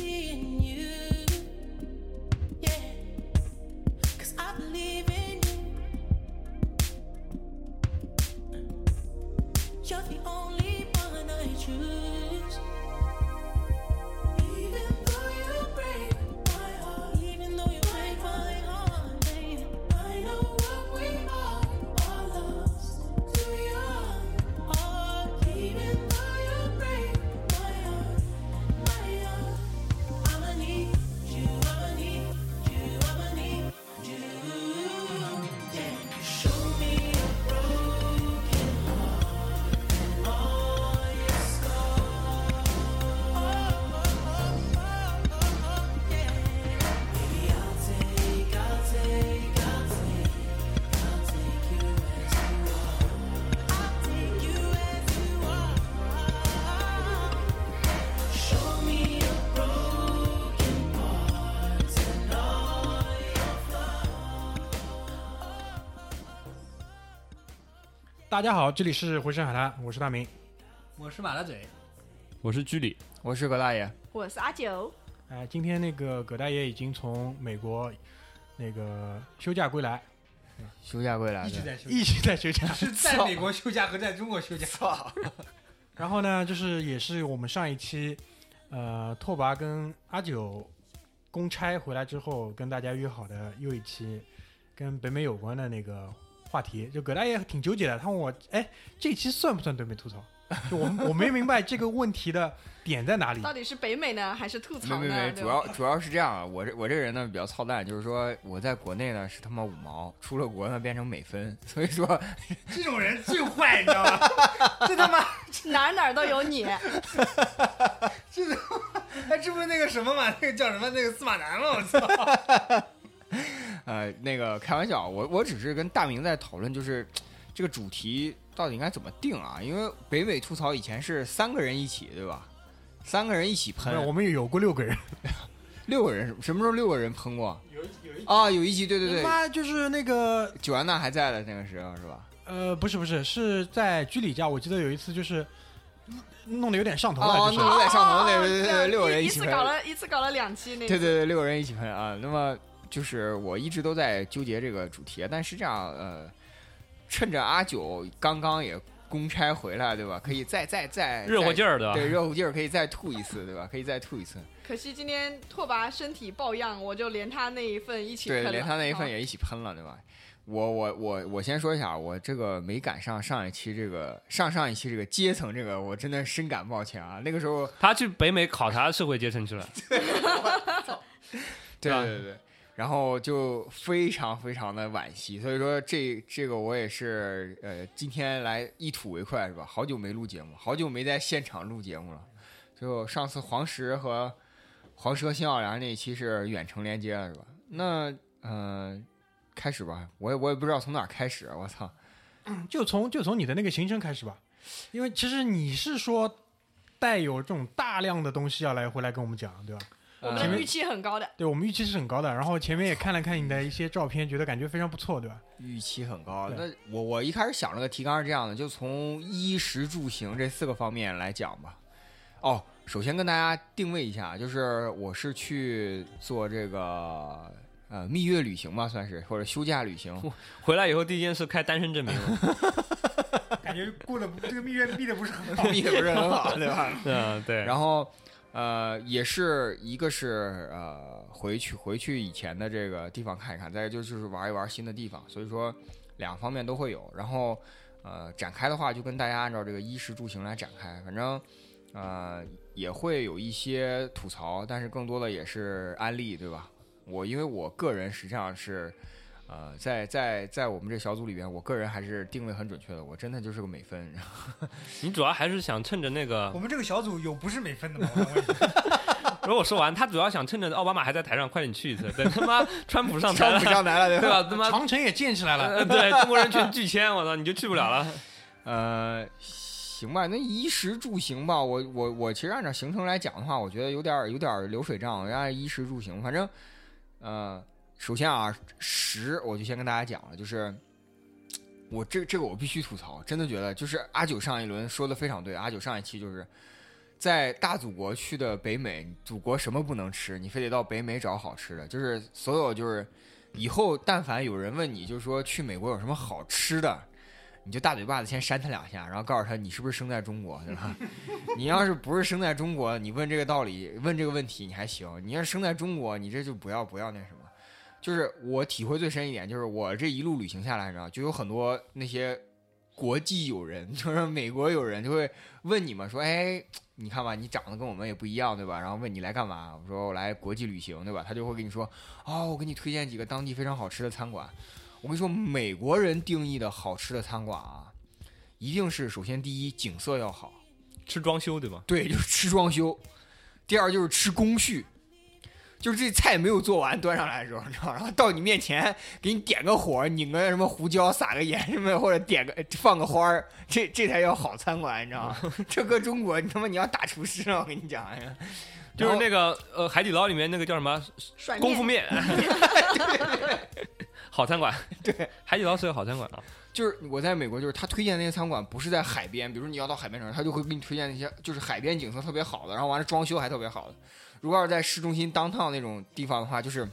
seeing 大家好，这里是回声海滩，我是大明。我是马大嘴，我是居里，我是葛大爷，我是阿九，哎、今天那个葛大爷已经从美国那个休假归来，休假归来。一直在休，一直在休假。是在美国休假和在中国休假。然后呢，就是也是我们上一期，呃，拓跋跟阿九公差回来之后，跟大家约好的又一期跟北美有关的那个话题。就葛大爷挺纠结的，他问我，哎，这期算不算对美吐槽？就我我没明白这个问题的点在哪里。到底是北美呢，还是吐槽呢？没没没，对主要主要是这样啊，我这我这个人呢比较操蛋，就是说我在国内呢是他妈五毛，出了国呢变成美分，所以说 这种人最坏，你知道吗？这他妈，哪儿哪儿都有你。这哎，这不是那个什么嘛？那个叫什么？那个司马南吗？我操！呃那个开玩笑，我我只是跟大明在讨论，就是这个主题到底应该怎么定啊？因为北美吐槽以前是三个人一起，对吧？三个人一起喷，我们有过六个人，六个人什么时候六个人喷过？有有一啊，有一集，对对对，妈就是那个 九安娜还在的那个时候是吧？呃，不是不是，是在居里家，我记得有一次就是弄得有点上头了，哦，就是弄得有点上头，对对对，六个人一起喷，次搞了一次搞了两期那对对对，六个人一起喷啊。那么就是我一直都在纠结这个主题，但是这样呃，趁着阿九刚刚也公差回来，对吧？可以再再再热乎劲儿，儿的，对热乎劲儿可以再吐一次，对吧？可以再吐一次，可惜今天拓跋身体抱恙，我就连他那一份一起对，喷了连他那一份啊也一起喷了，对吧？我我我我先说一下，我这个没赶上上一期这个上上一期这个阶层这个，我真的深感抱歉啊。那个时候他去北美考察社会阶层去了，对吧对对，然后就非常非常的惋惜，所以说这这个我也是呃今天来一吐为快是吧？好久没录节目，好久没在现场录节目了。就上次黄石和黄石和新奥尔良那一期是远程连接了是吧？那呃开始吧，我也我也不知道从哪开始，我操！就从就从你的那个行程开始吧，因为其实你是说带有这种大量的东西要来回来跟我们讲，对吧？我们预期很高的。对我们预期是很高的，然后前面也看了看你的一些照片，觉得感觉非常不错，对吧？预期很高。那我我一开始想了个提纲是这样的，就从衣食住行这四个方面来讲吧。哦，首先跟大家定位一下，就是我是去做这个呃蜜月旅行吧，算是或者休假旅行。回来以后第一件事开单身证明了，感觉过得不这个蜜月 避的不是很好。蜜的不是很好，对吧？嗯对，然后呃，也是一个是呃回去回去以前的这个地方看一看，再一个就是玩一玩新的地方，所以说两方面都会有。然后呃展开的话，就跟大家按照这个衣食住行来展开，反正呃也会有一些吐槽，但是更多的也是安利，对吧？我因为我个人实际上是。呃，在在在我们这小组里边，我个人还是定位很准确的，我真的就是个美分。你主要还是想趁着那个我，们这个小组有不是美分的吗？我想问一下 如果我说完，他主要想趁着奥巴马还在台上快点去一次，等他妈 川普上台上了不，上来了，对吧？他妈长城也建起来了，呃对中国人全拒签，我操，你就去不了了。呃，行吧，那衣食住行吧，我我我其实按照行程来讲的话，我觉得有点有点流水账，按衣食住行，反正呃，首先啊，十我就先跟大家讲了，就是我这这个我必须吐槽，真的觉得就是阿九上一轮说的非常对，阿九上一期就是在大祖国去的北美，祖国什么不能吃，你非得到北美找好吃的，就是所有就是以后但凡有人问你，就是说去美国有什么好吃的。你就大嘴巴子先扇他两下，然后告诉他你是不是生在中国，对吧？你要是不是生在中国，你问这个道理，问这个问题你还行；你要是生在中国，你这就不要不要那什么。就是我体会最深一点，就是我这一路旅行下来，你知道，就有很多那些国际友人，就是美国友人，就会问你们说：“哎，你看吧，你长得跟我们也不一样，对吧？”然后问你来干嘛？我说我来国际旅行，对吧？他就会跟你说：“哦，我给你推荐几个当地非常好吃的餐馆。”我跟你说，美国人定义的好吃的餐馆啊，一定是首先第一景色要好，吃装修对吧？对，就是吃装修；第二就是吃工序，就是这菜没有做完端上来的时候，你知道，然后到你面前给你点个火，拧个什么胡椒，撒个盐什么，或者点个放个花儿，这这才叫好餐馆，你知道吗？这搁中国，你他妈你要打厨师啊，我跟你讲就是那个呃海底捞里面那个叫什么功夫面，面，好餐馆。对，海底捞是个好餐馆啊。就是我在美国，就是他推荐那些餐馆不是在海边，比如你要到海边城，他就会给你推荐那些就是海边景色特别好的，然后完了装修还特别好的。如果要是在市中心 downtown 那种地方的话，就是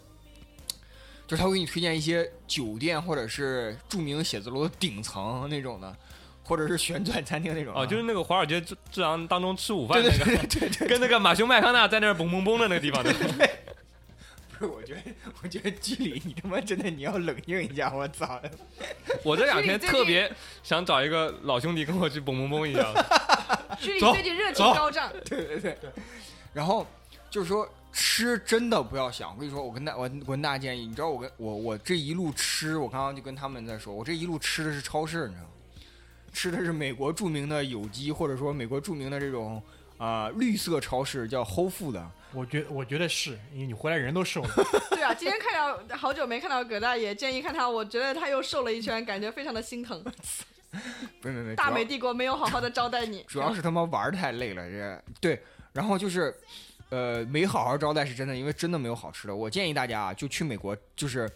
就是他会给你推荐一些酒店或者是著名写字楼的顶层那种的，或者是旋转餐厅那种啊。哦，就是那个华尔街之之狼当中吃午饭对那个，对对对对，跟那个马修麦康纳在那儿嘣嘣嘣的那个地方，对 吧不是，我觉得我觉得居里你他妈真的你要冷静一下，我操！我这两天特别想找一个老兄弟跟我去嘣嘣嘣一下。走居里最近热情高涨，对对对，然后就是说吃真的不要想，我跟你说，我跟大我我跟大家建议，你知道我跟我我这一路吃，我刚刚就跟他们在说，我这一路吃的是超市，你知道吗？吃的是美国著名的有机，或者说美国著名的这种啊、呃绿色超市，叫 Whole Food 的。我觉我觉得是因为你回来人都瘦了，对啊，今天看到好久没看到葛大爷，建议看他，我觉得他又瘦了一圈，感觉非常的心疼。不 是没没，大美帝国没有好好的招待你，主要是他妈玩儿太累了，这对，然后就是，呃，没好好招待是真的，因为真的没有好吃的。我建议大家啊，就去美国，就是，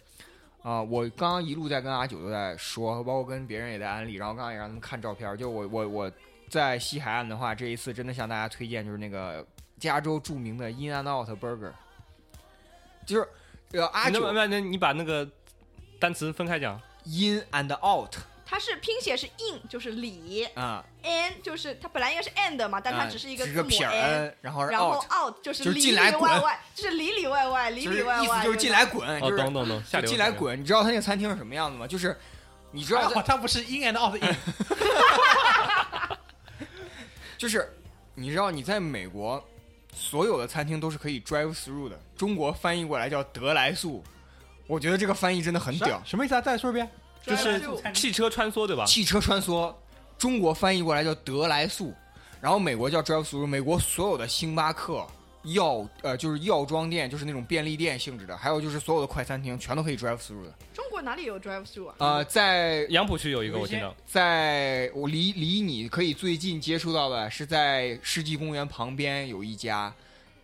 啊、我刚刚一路在跟阿九都在说，包括跟别人也在安利，然后刚刚也让他们看照片，就我我我在西海岸的话，这一次真的向大家推荐就是那个加州著名的 In and Out Burger，就是呃阿九那那你把那个单词分开讲。In and Out 它是拼写是 in 就是里啊，，n 就是它本来应该是 and 嘛，但它啊只是一个只字母撇儿 n，N，然后然后 Out，out 就是里里进来滚外外，就是里里外外，里里外外，意思就是进来滚，哦，就是等等等，下。进来滚。你知道他那个餐厅是什么样子吗？就是你知道在，还好他不是 in and out in，就是你知道你在美国所有的餐厅都是可以 drive through 的，中国翻译过来叫得来速。我觉得这个翻译真的很屌，什么意思啊？再说一遍。就是汽车穿梭对吧？汽车穿梭，中国翻译过来叫德来速，然后美国叫 drive through。美国所有的星巴克、药呃就是药妆店，就是那种便利店性质的，还有就是所有的快餐厅，全都可以 drive through 的。中国哪里有 drive through 啊？呃，在杨浦区有一个我听到，在我离离你可以最近接触到的是在世纪公园旁边有一家，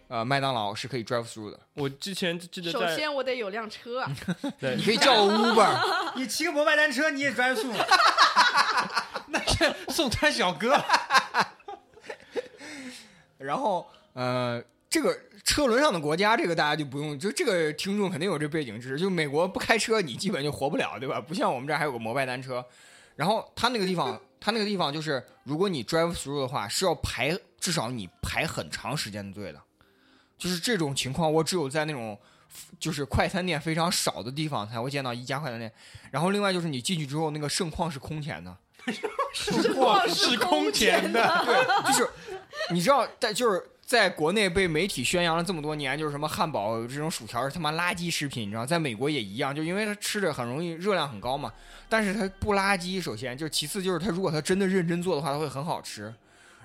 呃，麦当劳是可以 drive through 的，我之前记得首先我得有辆车啊，对你可以叫 Uber，你骑个摩拜单车你也 drive through，，那是送餐小哥，然后呃，这个车轮上的国家，这个大家就不用，就这个听众肯定有这背景知识，就美国不开车你基本就活不了，对吧？不像我们这儿还有个摩拜单车，然后他那个地方，他那个地方就是，如果你 drive through 的话，是要排至少你排很长时间的队的，就是这种情况，我只有在那种。就是快餐店非常少的地方才会见到一家快餐店，然后另外就是你进去之后，那个盛况是空前的，盛况是空前的。对，就是你知道，在就是在国内被媒体宣扬了这么多年，就是什么汉堡这种薯条是他妈垃圾食品，你知道，在美国也一样，就因为它吃着很容易热量很高嘛，但是它不垃圾，首先就其次就是它如果它真的认真做的话，它会很好吃。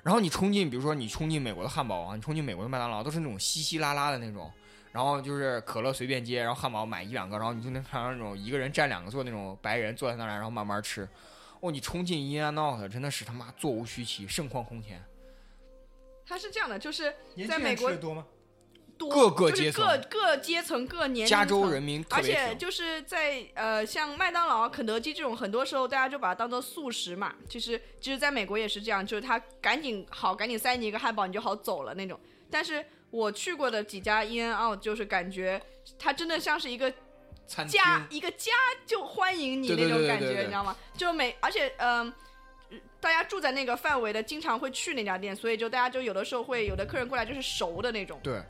然后你冲进，比如说你冲进美国的汉堡王，你冲进美国的麦当劳，都是那种稀稀拉拉的那种。然后就是可乐随便接，然后汉堡买一两个，然后你就能看到那种一个人占两个座那种白人坐在那儿，然后慢慢吃。哦，你冲进 In and Out 真的是他妈座无虚席，盛况空前。他是这样的，就是年轻人吃在美国的多吗？多，各个就是各各阶层、各年龄加州层人民而且就是在呃，像麦当劳、肯德基这种，很多时候大家就把它当做速食嘛。其实，其实在美国也是这样，就是他赶紧好，赶紧塞你一个汉堡，你就好走了那种。但是我去过的几家 In and Out，就是感觉它真的像是一个家，一个家就欢迎你那种感觉，对对对对你知道吗？就每而且嗯。大家住在那个范围的，经常会去那家店，所以就大家就有的时候会有的客人过来就是熟的那种。对，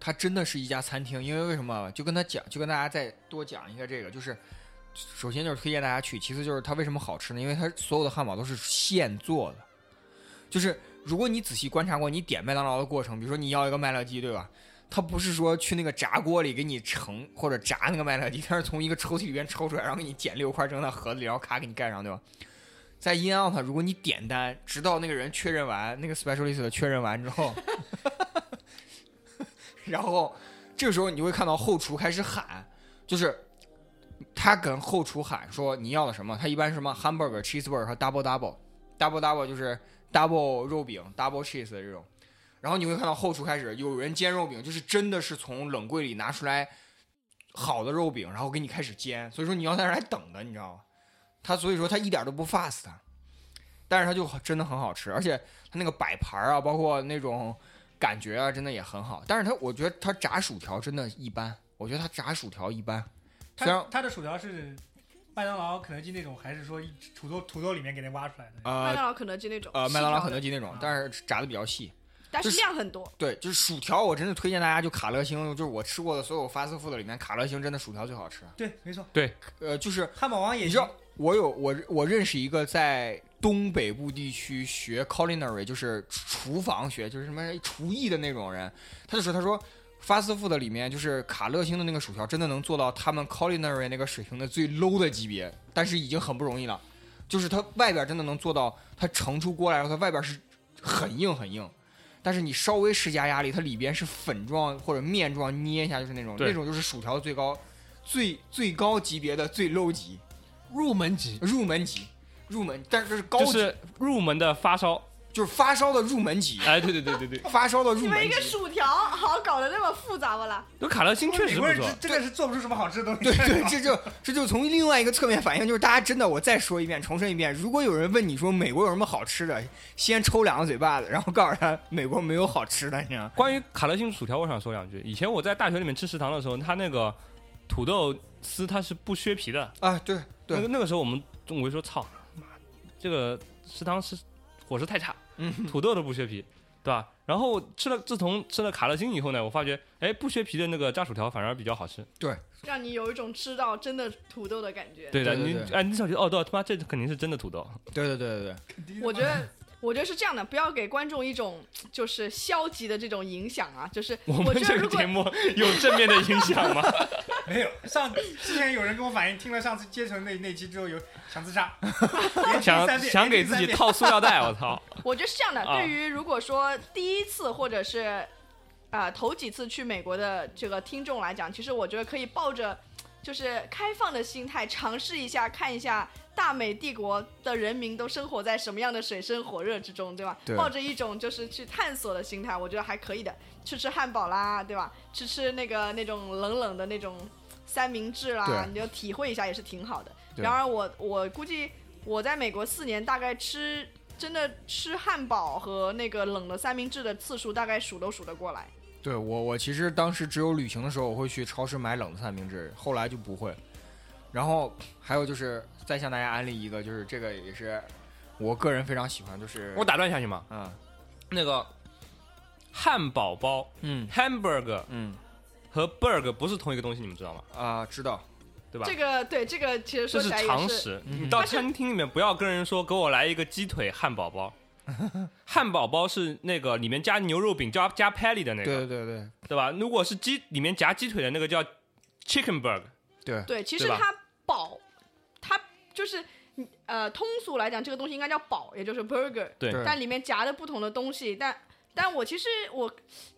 它真的是一家餐厅，因为为什么？就跟他讲，就跟大家再多讲一个这个，就是首先就是推荐大家去，其次就是它为什么好吃呢？因为它所有的汉堡都是现做的，就是如果你仔细观察过你点麦当劳的过程，比如说你要一个麦乐鸡，对吧？它不是说去那个炸锅里给你盛或者炸那个麦乐鸡，它是从一个抽屉里边抽出来，然后给你剪六块扔到盒子里，然后咔给你盖上，对吧？在 In Out，如果你点单，直到那个人确认完，那个 specialist 确认完之后，然后这个时候你就会看到后厨开始喊，就是他跟后厨喊说你要的什么？他一般是什么 hamburger、cheeseburger 和 double double，double double 就是 double 肉饼、double cheese 的这种。然后你会看到后厨开始有人煎肉饼，就是真的是从冷柜里拿出来好的肉饼，然后给你开始煎。所以说你要在那儿等的，你知道吗？他所以说他一点都不 fast，但是他就真的很好吃，而且他那个摆盘啊，包括那种感觉啊，真的也很好。但是它我觉得它炸薯条真的一般，我觉得它炸薯条一般。虽然它它的薯条是麦当劳、肯德基那种，还是说土豆土豆里面给它挖出来的？呃麦当劳、肯德基那种，呃麦当劳、肯德基那种，但是炸的比较细。但是量很多。对，就是薯条，我真的推荐大家就卡乐星，就是我吃过的所有 fast food 里面，卡乐星真的薯条最好吃。对，没错，对呃，就是汉堡王也行你知道，我有我我认识一个在东北部地区学 culinary，就是厨房学，就是什么厨艺的那种人，他就说，他说 fast food 里面就是卡乐星的那个薯条，真的能做到他们 culinary 那个水平的最 low 的级别，但是已经很不容易了。就是它外边真的能做到，它盛出锅来，然后它外边是很硬很硬。但是你稍微施加压力，它里边是粉状或者面状，捏一下就是那种，那种就是薯条最高、最最高级别的最 low 级。入门级，入门级，入门，但是这是高级，就是入门的发烧。就是发烧的入门级，哎，对对对对对，发烧的入门你们一个。薯条好搞得那么复杂不啦？就卡乐星确美国人实不错真。真的是做不出什么好吃的东西。对 对，这就这就从另外一个侧面反映，就是大家真的，我再说一遍，重申一遍，如果有人问你说美国有什么好吃的，先抽两个嘴巴子，然后告诉他美国没有好吃的，你知道吗？关于卡乐星薯条，我想说两句。以前我在大学里面吃食堂的时候，它那个土豆丝它是不削皮的。啊，对对，那个那个时候我们中午就说：“操，妈，这个食堂是伙食太差，嗯，土豆都不削皮，对吧？”然后吃了，自从吃了卡乐星以后呢，我发觉，哎，不削皮的那个炸薯条反而比较好吃。对让你有一种吃到真的土豆的感觉。对的，对对对你哎，你小觉得哦，对，他妈这肯定是真的土豆。对对对对对，我觉得，我觉得是这样的，不要给观众一种就是消极的这种影响啊。就是我们这觉得如果个节目有正面的影响吗？没有，上之前有人跟我反映，听了上次阶层那那期之后有想自杀，想想给自己。套塑料袋，我操！我觉得是这样的，啊对于如果说第一次或者是啊、头几次去美国的这个听众来讲，其实我觉得可以抱着就是开放的心态尝试一下，看一下大美帝国的人民都生活在什么样的水深火热之中，对吧？对抱着一种就是去探索的心态，我觉得还可以的。吃吃汉堡啦，对吧？吃吃那个那种冷冷的那种三明治啦，你就体会一下也是挺好的。然而我我估计我在美国四年，大概吃真的吃汉堡和那个冷的三明治的次数，大概数都数得过来。对我我其实当时只有旅行的时候，我会去超市买冷的三明治，后来就不会。然后还有就是再向大家安利一个，就是这个也是我个人非常喜欢，就是我打断一下行吗？嗯那个汉堡包嗯 （hamburger） 嗯和 burger 不是同一个东西，你们知道吗？啊、知道对吧？这个对这个其实这是说起来是，常识。嗯你到餐厅里面不要跟人说给我来一个鸡腿汉堡包，汉堡包是那个里面加牛肉饼加加 patty 的那对个，对对对对吧？如果是鸡里面夹鸡腿的那个叫 chicken burger，对对，其实它饱，它就是呃通俗来讲，这个东西应该叫堡，也就是 burger，对对但里面夹的不同的东西，但。但我其实我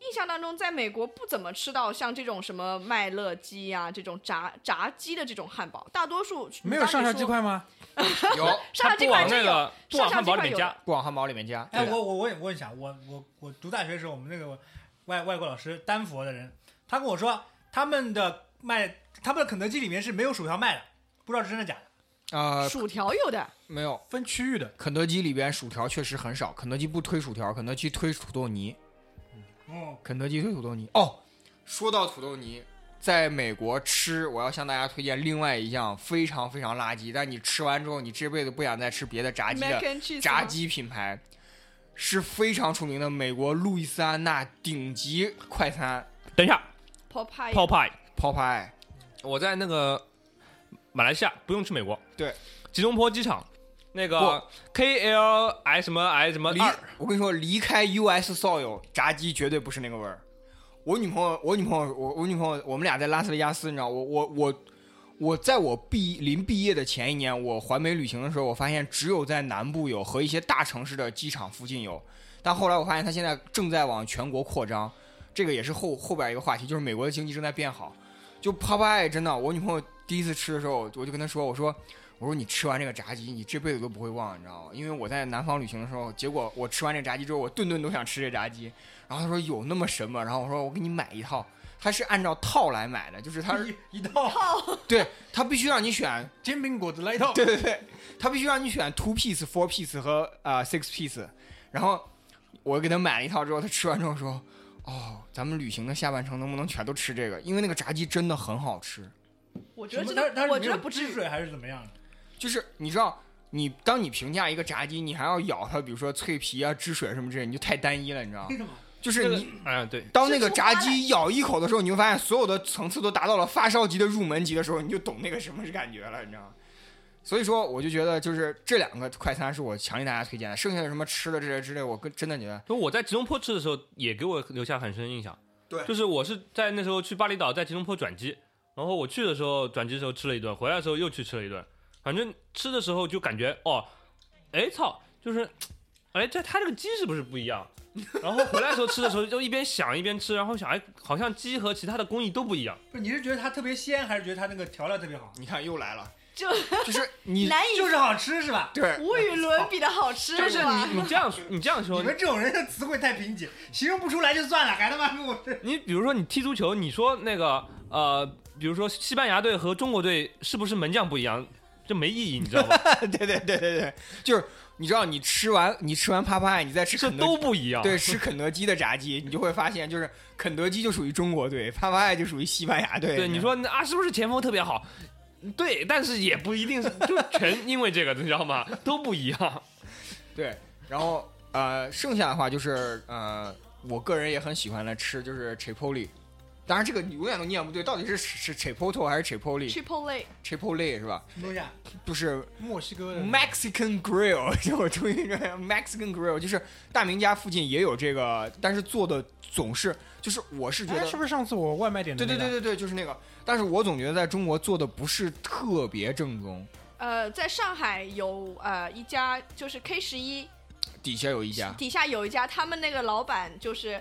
印象当中，在美国不怎么吃到像这种什么麦乐鸡呀、这种炸炸鸡的这种汉堡，大多数没有上下鸡块。吗？有上下鸡块真有，个不往上下汉堡里面加鸡块有，不往汉堡里面加，哎，我我我也问一下，我我我读大学的时候，我们那个外外国老师，丹佛的人，他跟我说他们的卖他们的肯德基里面是没有薯条卖的，不知道是真的假的。啊、薯条有的，没有，分区域的，肯德基里边薯条确实很少，肯德基不推薯条，肯德基推土豆泥，哦，肯德基推土豆泥。哦，说到土豆泥，在美国吃，我要向大家推荐另外一项非常非常垃圾，但你吃完之后，你这辈子不想再吃别的炸鸡 mac 的 and cheese 吗炸鸡品牌，是非常出名的美国路易斯安那顶级快餐等一下 Popeye 泡派，Popeye。我在那个马来西亚，不用去美国，对，吉隆坡机场。那个 K L I 什么 I 什么离二，我跟你说，离开 US soil，炸鸡绝对不是那个味儿。我女朋友，我女朋友，我我女朋友，我们俩在拉斯维加斯，你知道，我我我我在我毕临毕业的前一年，我环美旅行的时候，我发现只有在南部有和一些大城市的机场附近有，但后来我发现它现在正在往全国扩张，这个也是后后边一个话题，就是美国的经济正在变好。就 Popeye 真的，我女朋友第一次吃的时候，我就跟她说，我说我说你吃完这个炸鸡，你这辈子都不会忘，你知道吗？因为我在南方旅行的时候，结果我吃完这炸鸡之后，我顿顿都想吃这炸鸡。然后她说有那么神吗？然后我说我给你买一套，它是按照套来买的，就是它是 一一套 对它必须让你选，煎饼果子来一套。对 对对，它必须让你选 two piece、four piece 和呃 six piece。然后我给他买了一套之后，他吃完之后说：“哦，咱们旅行的下半程能不能全都吃这个？因为那个炸鸡真的很好吃。”我觉得什真的，我么它它是不至于。汁水还是怎么样的？就是你知道，你当你评价一个炸鸡，你还要咬它，比如说脆皮啊、汁水什么之类，你就太单一了，你知道吗？为什么？就是你嗯对，当那个炸鸡咬一口的时候，你就发现所有的层次都达到了发烧级的入门级的时候，你就懂那个什么是感觉了，你知道吗？所以说，我就觉得就是这两个快餐是我强烈大家推荐的，剩下的什么吃的这些之类，我跟真的觉得就我在吉隆坡吃的时候，也给我留下很深印象。对就是我是在那时候去巴厘岛，在吉隆坡转机，然后我去的时候转机的时候吃了一顿，回来的时候又去吃了一顿。反正吃的时候就感觉哦，哎操，就是，哎，这它这个鸡是不是不一样？然后回来的时候吃的时候就一边想一边吃，然后想哎，好像鸡和其他的工艺都不一样。不是，你是觉得它特别鲜，还是觉得它那个调料特别好？你看又来了，就 就是你难以就是好吃是吧？对无与伦比的好吃，就是吧？你你这样说你这样说你，们这种人的词汇太贫瘠，形容不出来就算了，还他妈跟我。你比如说你踢足球，你说那个呃，比如说西班牙队和中国队是不是门将不一样？这没意义，你知道吗？对对对对对，就是你知道你吃完你吃完啪啪爱，你再吃这肯德都不一样。对吃肯德基的炸鸡，你就会发现就是肯德基就属于中国队，啪啪爱就属于西班牙队。对，你说啊，是不是前锋特别好？对，但是也不一定是，就全因为这个，你知道吗？都不一样。对，然后呃，剩下的话就是呃，我个人也很喜欢的吃就是 Chipotle，当然这个你永远都念不对，到底是是 Chipotle 还是 Chipotle？Chipotle Chipotle 是吧？什么东西啊？就是墨西哥的 Mexican Grill，就我终于认 Mexican Grill，就是大明家附近也有这个，但是做的总是就是我是觉哎，得是不是上次我外卖点的那个？对对对对对，就是那个，但是我总觉得在中国做的不是特别正宗，呃，在上海有呃一家就是 K 十一。底下有一家，底下有一家，他们那个老板就是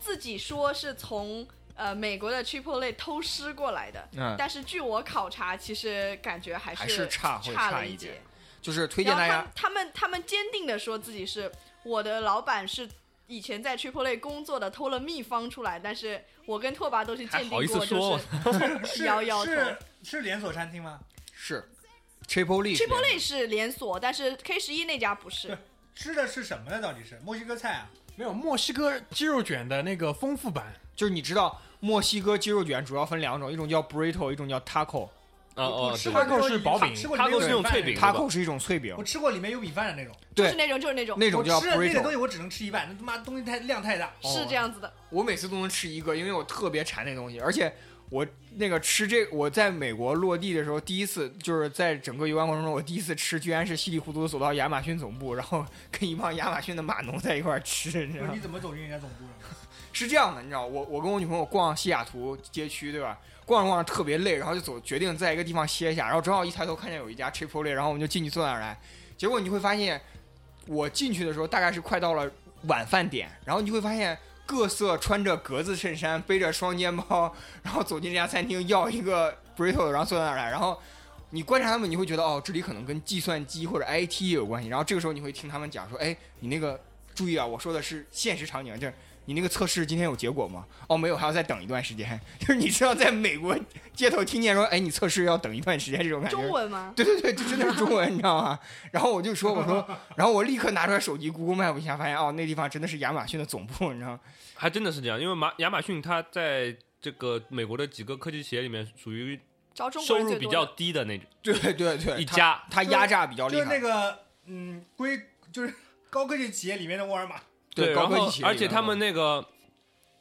自己说是从呃美国的 Chipotle 偷师过来的，嗯，但是据我考察，其实感觉还是还是差会差了一点。就是推荐大家他们他们坚定的说自己是我的老板是以前在 Chipotle A 工作的，偷了秘方出来，但是我跟拓跋都是鉴定还好意思过，说就是是摇摇头是是连锁餐厅吗？是 Chipotle 是 Chipotle A 是连锁，但是 K 十一那家不是。吃的是什么呢？到底是墨西哥菜啊？没有墨西哥鸡肉卷的那个丰富版，就是你知道墨西哥鸡肉卷主要分两种，一种叫 burrito，一种叫 taco。哦哦，对我吃过 Taco 那种是薄饼吃过里面有 Taco 是那种饭的脆饼是一种脆饼我，吃过里面有米饭的那种。对，就是那种，就是那种，那种叫我吃的那个东 burrito。西我只能吃一半，那他妈东西太量太大。是这样子的。我每次都能吃一个，因为我特别馋那东西，而且我那个吃这，我在美国落地的时候，第一次就是在整个游玩过程中，我第一次吃，居然是稀里糊涂地走到亚马逊总部，然后跟一帮亚马逊的码农在一块儿吃，你知道吗你？怎么走进人家总部的？是这样的，你知道，我我跟我女朋友逛西雅图街区，对吧？逛着逛着特别累，然后就走，决定在一个地方歇一下，然后正好一抬头看见有一家 Chipotle，然后我们就进去坐那儿来。结果你会发现，我进去的时候大概是快到了晚饭点，然后你会发现各色穿着格子衬衫、背着双肩包，然后走进这家餐厅要一个 burrito，然后坐在那儿来，然后。你观察他们，你会觉得哦，这里可能跟计算机或者 IT 有关系。然后这个时候你会听他们讲说，哎，你那个注意啊，我说的是现实场景，就是你那个测试今天有结果吗？哦，没有，还要再等一段时间。就是你知道，在美国街头听见说，哎，你测试要等一段时间这种感觉。中文吗？对对对，这真的是中文，你知道吗？然后我就说，我说，然后我立刻拿出来手机 Google Map 一下，发现哦，那地方真的是亚马逊的总部，你知道吗？还真的是这样，因为马亚马逊它在这个美国的几个科技企业里面属于收入比较。低的那种对对对，一家。它压榨比较厉害就是害，那个嗯，归就是高科技企业里面的沃尔玛，对高然后而且他们那个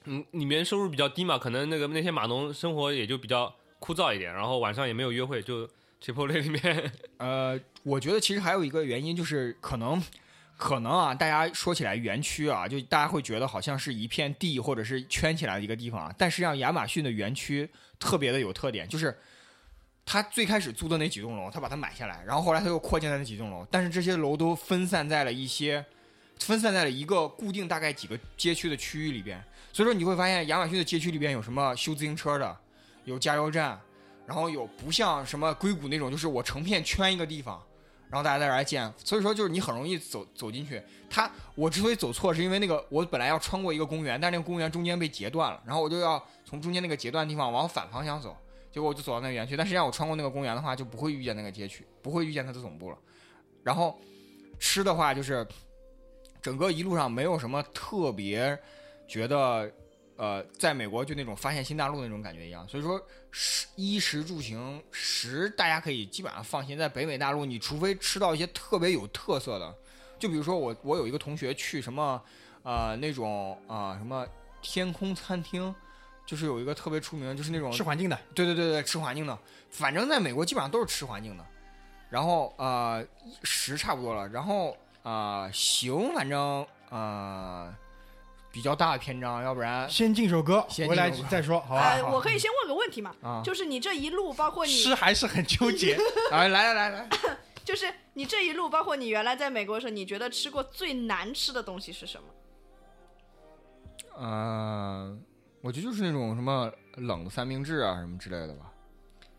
嗯里面收入比较低嘛，可能那个那些码农生活也就比较枯燥一点，然后晚上也没有约会，就 Chipotle 里面 呃，我觉得其实还有一个原因就是可能。可能啊，大家说起来园区啊，就大家会觉得好像是一片地或者是圈起来的一个地方啊。但实际上，亚马逊的园区特别的有特点，就是他最开始租的那几栋楼，他把它买下来，然后后来他又扩建了那几栋楼，但是这些楼都分散在了一些，分散在了一个固定大概几个街区的区域里边。所以说你会发现，亚马逊的街区里边有什么修自行车的，有加油站，然后有不像什么硅谷那种，就是我成片圈一个地方。然后大家在这儿建，所以说就是你很容易走走进去。他我之所以走错，是因为那个我本来要穿过一个公园，但那个公园中间被截断了，然后我就要从中间那个截断的地方往反方向走，结果我就走到那个园区。但实际上我穿过那个公园的话，就不会遇见那个街区，不会遇见它的总部了。然后吃的话，就是整个一路上没有什么特别觉得。呃，在美国就那种发现新大陆那种感觉一样，所以说食衣食住行食，大家可以基本上放心。在北美大陆，你除非吃到一些特别有特色的，就比如说我我有一个同学去什么呃那种啊、什么天空餐厅，就是有一个特别出名，就是那种吃环境的，对对对对吃环境的，反正在美国基本上都是吃环境的。然后呃食差不多了，然后呃行，反正呃比较大的篇章，要不然先进首歌，回来先进首歌再说，好吧？呃，我可以先问个问题嘛，啊就是你这一路，包括你，吃还是很纠结。来来来来来，就是你这一路，包括你原来在美国的时候，你觉得吃过最难吃的东西是什么？嗯，我觉得就是那种什么冷的三明治啊什么之类的吧。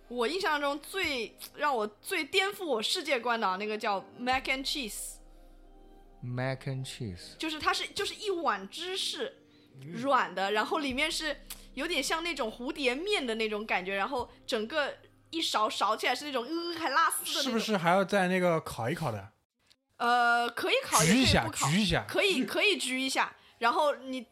我印象中最让我最颠覆我世界观的啊那个叫 mac and cheese，Mac and cheese，就是它是就是一碗芝士，软的，然后里面是有点像那种蝴蝶面的那种感觉，然后整个一勺勺起来是那种呃还拉丝的那种。是不是还要在那个烤一烤的？呃，可以烤，一下可以不，烤，焗一下。可以可以焗一下，然后你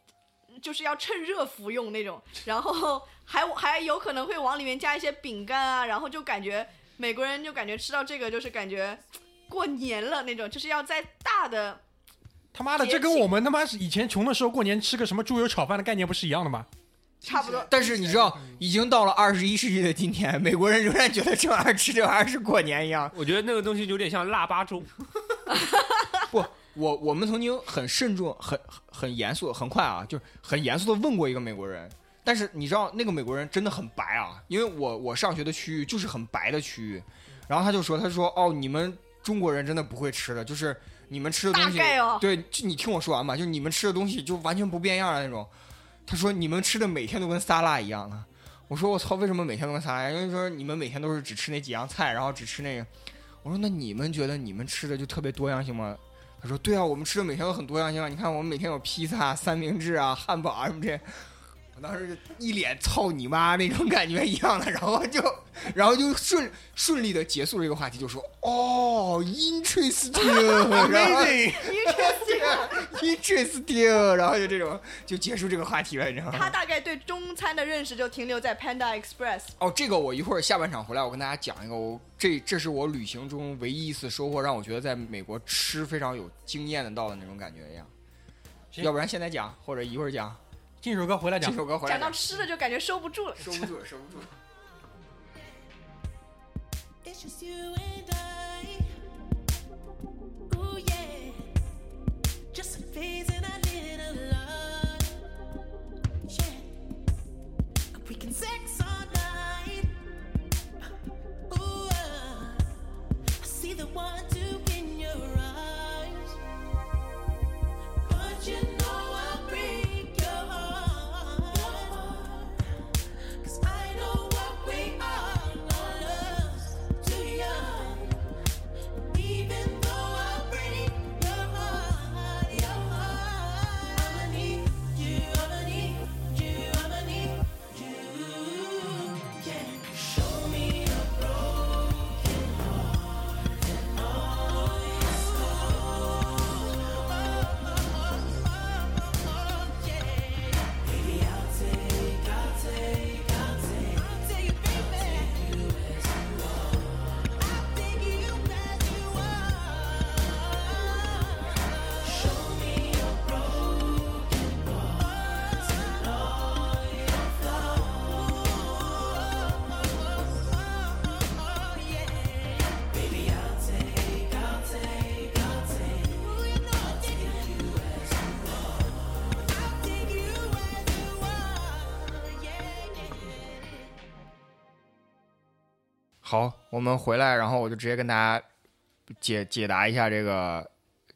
就是要趁热服用那种，然后还 还有可能会往里面加一些饼干啊，然后就感觉美国人就感觉吃到这个就是感觉过年了那种，就是要在大的他妈的，这跟我们他妈是以前穷的时候过年吃个什么猪油炒饭的概念不是一样的吗？差不多。但是你知道，已经到了二十一世纪的今天，美国人仍然觉得这玩意儿吃这玩意儿是过年一样。我觉得那个东西有点像腊八粥，不，我我们曾经很慎重、很很很严肃、很快啊，就是很严肃的问过一个美国人，但是你知道那个美国人真的很白啊，因为我我上学的区域就是很白的区域，然后他就说，他说哦，你们中国人真的不会吃的，就是你们吃的东西，哦对，就你听我说完吧，就你们吃的东西就完全不变样的那种。他说你们吃的每天都跟沙拉一样的。我说我操，为什么每天都跟沙拉一样？因为说你们每天都是只吃那几样菜，然后只吃那个。我说那你们觉得你们吃的就特别多样性吗？他说对啊，我们吃的每天都很多样性啊。你看我们每天有披萨、三明治啊、汉堡啊什么这些。我当时就一脸操你妈那种感觉一样的，然后就，然后就顺顺利的结束了这个话题，就说哦，interesting，然后，interesting，interesting，然后就这种就结束这个话题了，你知道吗？他大概对中餐的认识就停留在 Panda Express。哦，这个我一会儿下半场回来，我跟大家讲一个，我这这是我旅行中唯一一次收获，让我觉得在美国吃非常有经验的到的那种感觉一样。要不然现在讲，或者一会儿讲，进首歌回来这讲。首歌回来讲，讲到吃的就感觉收不住了。收不住了，收不住了。It's just you and I. Ooh, yeah. Just a phase 好，我们回来，然后我就直接跟大家解解答一下这个，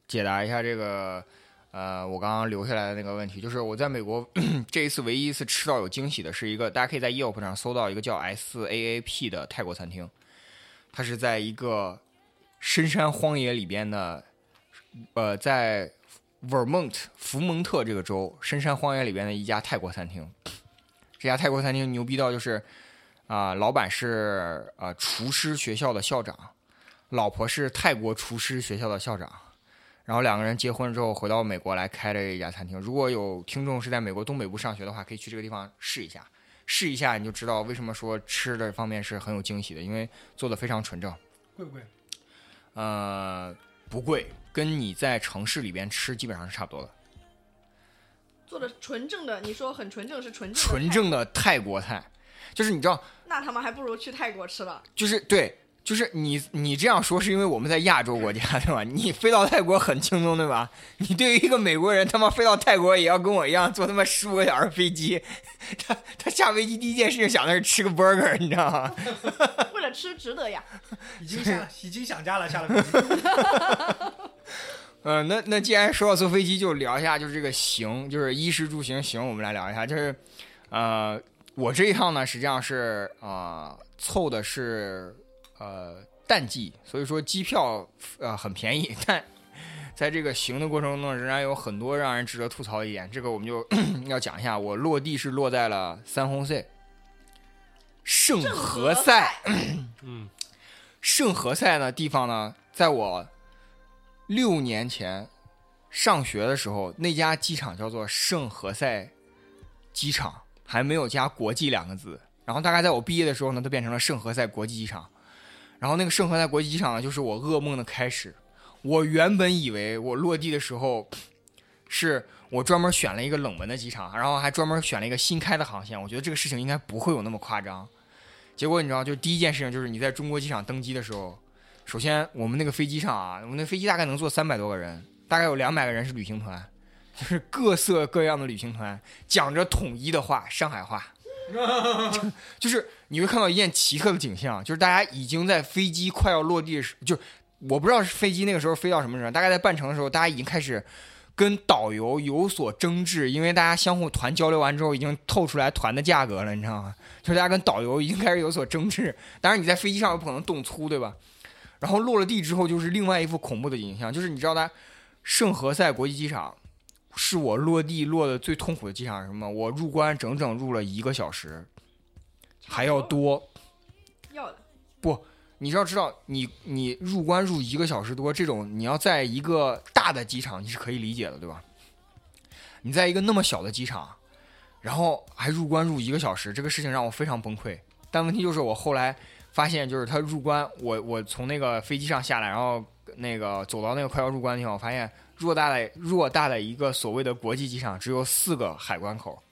解答一下这个，呃，我刚刚留下来的那个问题，就是我在美国 这一次唯一一次吃到有惊喜的是一个，大家可以在 Yelp 上搜到一个叫 S A A P 的泰国餐厅，它是在一个深山荒野里边的，呃，在 Vermont 福蒙特这个州深山荒野里边的一家泰国餐厅。这家泰国餐厅牛逼到就是。啊、老板是呃厨师学校的校长，老婆是泰国厨师学校的校长，然后两个人结婚之后回到美国来开了一家餐厅。如果有听众是在美国东北部上学的话，可以去这个地方试一下，试一下你就知道为什么说吃的方面是很有惊喜的，因为做的非常纯正。贵不贵？呃，不贵，跟你在城市里边吃基本上是差不多的。做的纯正的，你说很纯正是纯正，纯正的泰国菜，就是你知道，那他们还不如去泰国吃了。就是对，就是你你这样说是因为我们在亚洲国家对吧？你飞到泰国很轻松对吧？你对于一个美国人他妈飞到泰国也要跟我一样坐他妈十五个小时飞机，他他下飞机第一件事情想的是吃个 burger，你知道吗？为了吃值得呀。已经想已经想家了，下了飞机。嗯，那那既然说到坐飞机，就聊一下就是这个行，就是衣食住行行，我们来聊一下，就是呃，我这一趟呢实际上是啊、呃凑的是呃淡季，所以说机票呃很便宜，但在这个行的过程中，仍然有很多让人值得吐槽的一点，这个我们就 要讲一下。我落地是落在了三红塞圣何塞。塞，嗯，圣何塞呢地方呢，在我六年前上学的时候，那家机场叫做圣何塞机场，还没有加“国际”两个字。然后大概在我毕业的时候呢，它变成了圣何塞国际机场。然后那个圣何塞国际机场呢，就是我噩梦的开始。我原本以为我落地的时候，是我专门选了一个冷门的机场，然后还专门选了一个新开的航线。我觉得这个事情应该不会有那么夸张。结果你知道，就第一件事情就是你在中国机场登机的时候，首先我们那个飞机上啊，我们那飞机大概能坐三百多个人，大概有两百个人是旅行团，就是各色各样的旅行团，讲着统一的话，上海话。就就是你会看到一件奇特的景象，就是大家已经在飞机快要落地的时，就我不知道是飞机那个时候飞到什么时候，大概在半程的时候，大家已经开始跟导游有所争执，因为大家相互团交流完之后，已经透出来团的价格了，你知道吗？就是大家跟导游已经开始有所争执。当然你在飞机上有不可能动粗，对吧？然后落了地之后，就是另外一副恐怖的景象，就是你知道它圣何塞国际机场是我落地落的最痛苦的机场是什么？我入关整整入了一个小时，还要多。要的。你知道知道你你入关入一个小时多，这种你要在一个大的机场你是可以理解的，对吧？你在一个那么小的机场，然后还入关入一个小时，这个事情让我非常崩溃。但问题就是我后来发现，就是他入关，我我从那个飞机上下来，然后那个走到那个快要入关的地方，我发现偌大的偌大的一个所谓的国际机场只有四个海关口，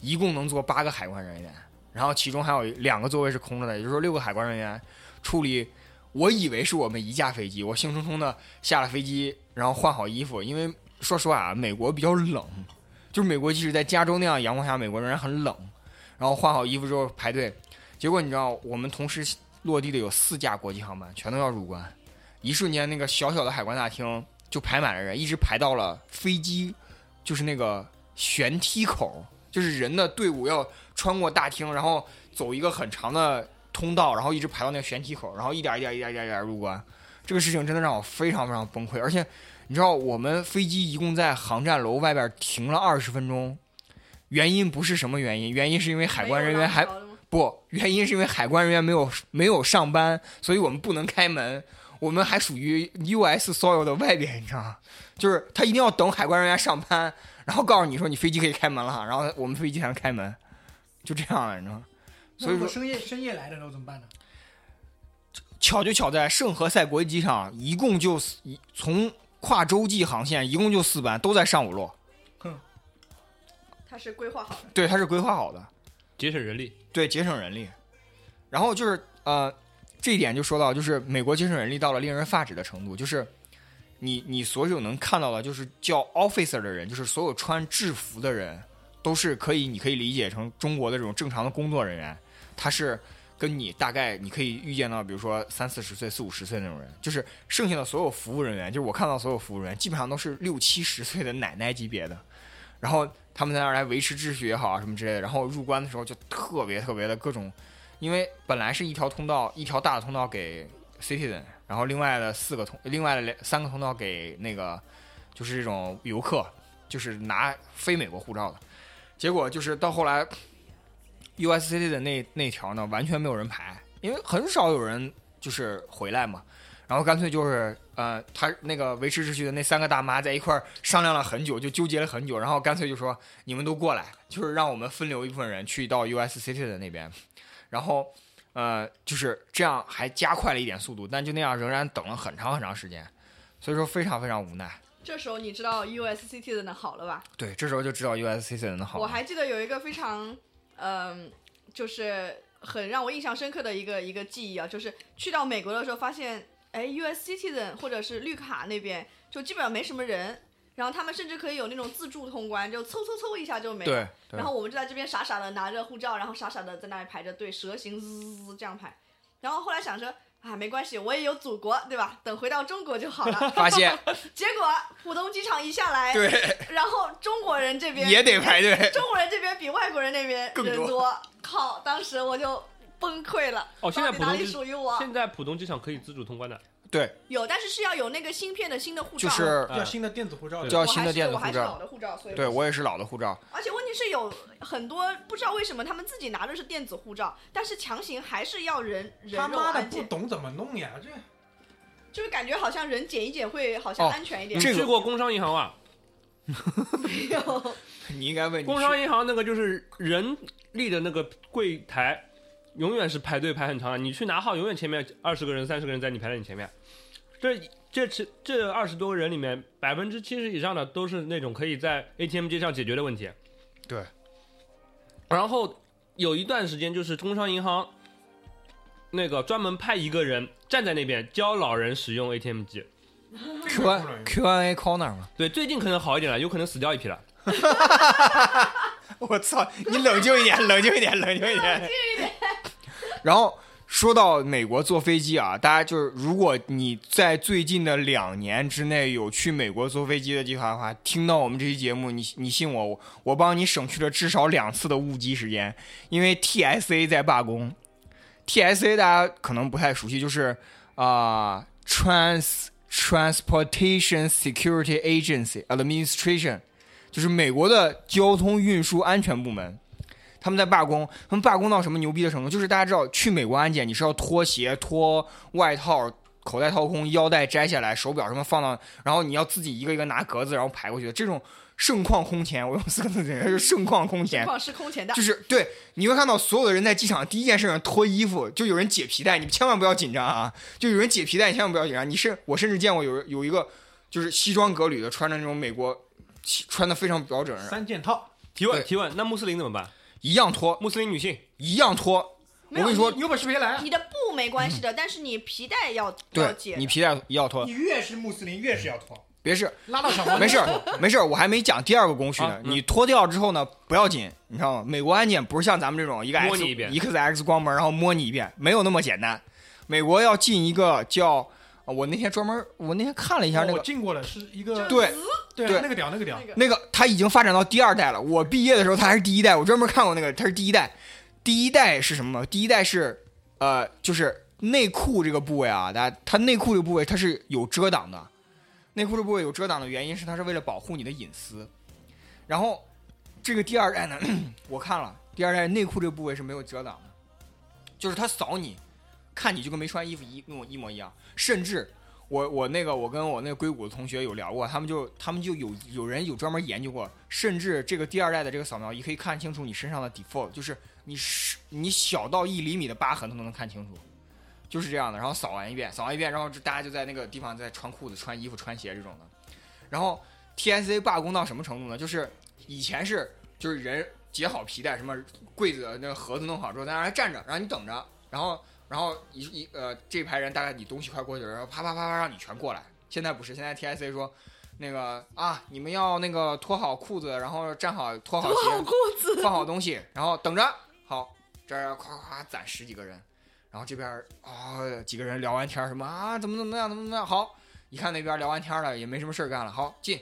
一共能坐八个海关人员，然后其中还有两个座位是空着的，也就是说六个海关人员处理。我以为是我们一架飞机，我兴冲冲的下了飞机，然后换好衣服，因为说实话啊，美国比较冷，就是美国即使在加州那样阳光下，美国仍然很冷。然后换好衣服之后排队，结果你知道，我们同时落地的有四架国际航班，全都要入关。一瞬间，那个小小的海关大厅就排满了人，一直排到了飞机，就是那个舷梯口，就是人的队伍要穿过大厅，然后走一个很长的通道，然后一直排到那个舷梯口，然后一点一点一点一点一点入关。这个事情真的让我非常非常崩溃，而且你知道，我们飞机一共在航站楼外边停了二十分钟，原因不是什么原因，原因是因为海关人员还不，原因是因为海关人员没有没有上班，所以我们不能开门，我们还属于 U.S. soil 的外边，你知道吗？就是他一定要等海关人员上班，然后告诉你说你飞机可以开门了，然后我们飞机才能开门，就这样了，你知道吗？所以说深夜深夜来的时候怎么办呢？巧就巧在圣何塞国际机场，一共就四一从跨洲际航线一共就四班，都在上午落，哼它是规划好的。对，它是规划好的。节省人力。对，节省人力。然后就是呃，这一点就说到，就是美国节省人力到了令人发指的程度，就是你你所有能看到的，就是叫 officer 的人，就是所有穿制服的人，都是可以，你可以理解成中国的这种正常的工作人员，他是跟你大概你可以预见到，比如说三四十岁、四五十岁那种人，就是剩下的所有服务人员，就是我看到所有服务人员基本上都是六七十岁的奶奶级别的，然后他们在那儿来维持秩序也好啊什么之类的，然后入关的时候就特别特别的各种，因为本来是一条通道，一条大的通道给 citizen，然后另外的四个通，另外的两三个通道给那个就是这种游客，就是拿非美国护照的，结果就是到后来 USCT 的那那条呢，完全没有人排，因为很少有人就是回来嘛。然后干脆就是，呃，他那个维持秩序的那三个大妈在一块儿商量了很久，就纠结了很久，然后干脆就说你们都过来，就是让我们分流一部分人去到 USCT 的那边，然后，呃，就是这样还加快了一点速度，但就那样仍然等了很长很长时间，所以说非常非常无奈。这时候你知道 USCT 的能好了吧？对，这时候就知道 USCT 的好。我还记得有一个非常，嗯、就是很让我印象深刻的一个一个记忆啊，就是去到美国的时候发现，哎，US Citizen 或者是绿卡那边就基本上没什么人，然后他们甚至可以有那种自助通关，就凑凑凑一下就没了。对，对然后我们就在这边傻傻的拿着护照，然后傻傻的在那里排着队，蛇形滋滋滋这样排。然后后来想着，啊，没关系，我也有祖国，对吧？等回到中国就好了。发现结果浦东机场一下来，对然后中国人这边也得排队。中国人这边比外国人那边更多人多，靠！当时我就崩溃了。哦，现在到底哪里浦东机属于我？现在浦东机场可以自主通关的，对，有，但是是要有那个芯片的新的护照。就是要新的电子护照的，叫我还是新的电子护我还是老照。的护照，所以对我也是老的护照。而且问题是有很多不知道为什么他们自己拿的是电子护照，但是强行还是要人人肉他妈的，不懂怎么弄呀？这就是感觉好像人检一检会好像哦安全一点。你这个去过工商银行吧？没有，你应该问你工商银行那个就是人力的那个柜台，永远是排队排很长的。你去拿号，永远前面二十个人、三十个人在你排在你前面。这这这这二十多个人里面，百分之七十以上的都是那种可以在 ATM 机上解决的问题。对。然后有一段时间，就是工商银行那个专门派一个人站在那边教老人使用 ATM 机。Q Q A corner 吗？对，最近可能好一点了，有可能死掉一批了。我操！你冷静一点，冷静一点，冷静一点。然后说到美国坐飞机啊，大家就是如果你在最近的两年之内有去美国坐飞机的计划的话，听到我们这期节目，你你信我，我帮你省去了至少两次的误机时间，因为 TSA 在罢工。TSA 大家可能不太熟悉，就是啊、Trans Transportation Security Agency Administration，就是美国的交通运输安全部门。他们在罢工，他们罢工到什么牛逼的程度？就是大家知道，去美国安检你是要脱鞋、脱外套、口袋掏空、腰带摘下来、手表什么放到，然后你要自己一个一个拿格子然后排过去的。这种盛况空前，我用四个字形容，就 是盛况空前。况是空前的就。是对，你会看到所有的人在机场第一件事情脱衣服，就有人解皮带，你千万不要紧张啊！就有人解皮带，你千万不要紧张。你是我甚至见过有有一个就是西装革履的，穿着那种美国穿的非常标准，三件套，提问提问，那穆斯林怎么办？一样脱，穆斯林女性一样脱。我跟你说你有本事别来啊！你的布没关系的，但是你皮带要要对解。你皮带一样脱你，越是穆斯林越是要脱。别是拉到小黄没事儿没事儿，我还没讲第二个工序呢啊。嗯你脱掉之后呢，不要紧，你知道吗？美国安检不是像咱们这种一个摸 X 你一遍一个 X 光门，然后摸你一遍，没有那么简单。美国要进一个叫，啊我那天专门我那天看了一下那我个，进过了，是一个对对对那个屌那个屌那，个他已经发展到第二代了。我毕业的时候他还是第一代，我专门看过那个，他是第一代。第一代是什么？第一代是呃，就是内裤这个部位啊，大家它内裤这个部位它是有遮挡的。内裤这部位有遮挡的原因是它是为了保护你的隐私。然后这个第二代呢，我看了，第二代内裤这个部位是没有遮挡的，就是他扫你，看你就跟没穿衣服一跟我一模一样，甚至我我那个我跟我那个硅谷的同学有聊过，他们就他们就有有人有专门研究过，甚至这个第二代的这个扫描仪可以看清楚你身上的 default，就是你是你小到一厘米的疤痕都能看清楚，就是这样的。然后扫完一遍，扫完一遍，然后大家就在那个地方在穿裤子、穿衣服、穿鞋这种的。然后 TSA 罢工到什么程度呢？就是以前是就是人解好皮带，什么柜子那个盒子弄好之后，在那儿站着，让你等着，然后然后一一呃这排人大概你东西快过去了，然后啪啪啪啪让你全过来。现在不是，现在 TSC 说那个啊，你们要那个脱好裤子，然后站好，脱好鞋，脱好裤子，放好东西，然后等着，好，这儿夸夸攒十几个人，然后这边啊、几个人聊完天儿什么啊怎么怎么样怎么怎么样，好，一看那边聊完天儿了也没什么事儿干了，好进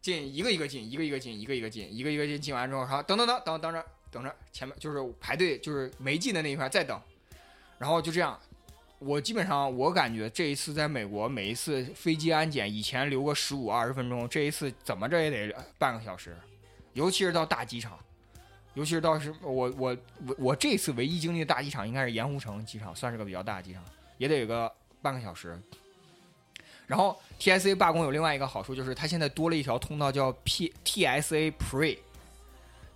进一个一个进一个一个进一个一个进一个一个进进完之后，好等等等等等着等着前面就是排队就是没进的那一块再等，然后就这样。我基本上，我感觉这一次在美国，每一次飞机安检，以前留个十五二十分钟，这一次怎么着也得半个小时，尤其是到大机场，尤其是到是我我我我这次唯一经历的大机场应该是盐湖城机场，算是个比较大的机场，也得有个半个小时。然后 TSA 罢工有另外一个好处，就是它现在多了一条通道叫 P TSA Pre，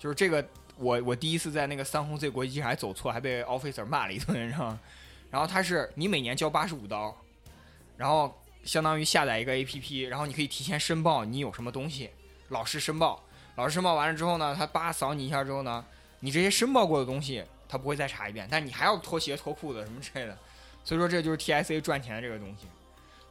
就是这个我我第一次在那个三红 Z 国际机场还走错，还被 officer 骂了一顿，你知道吗？然后他是你每年交八十五刀，然后相当于下载一个 APP，然后你可以提前申报你有什么东西，老师申报，老师申报完了之后呢，他叭扫你一下之后呢，你这些申报过的东西他不会再查一遍，但你还要脱鞋脱裤子什么之类的，所以说这就是 TSA 赚钱的这个东西。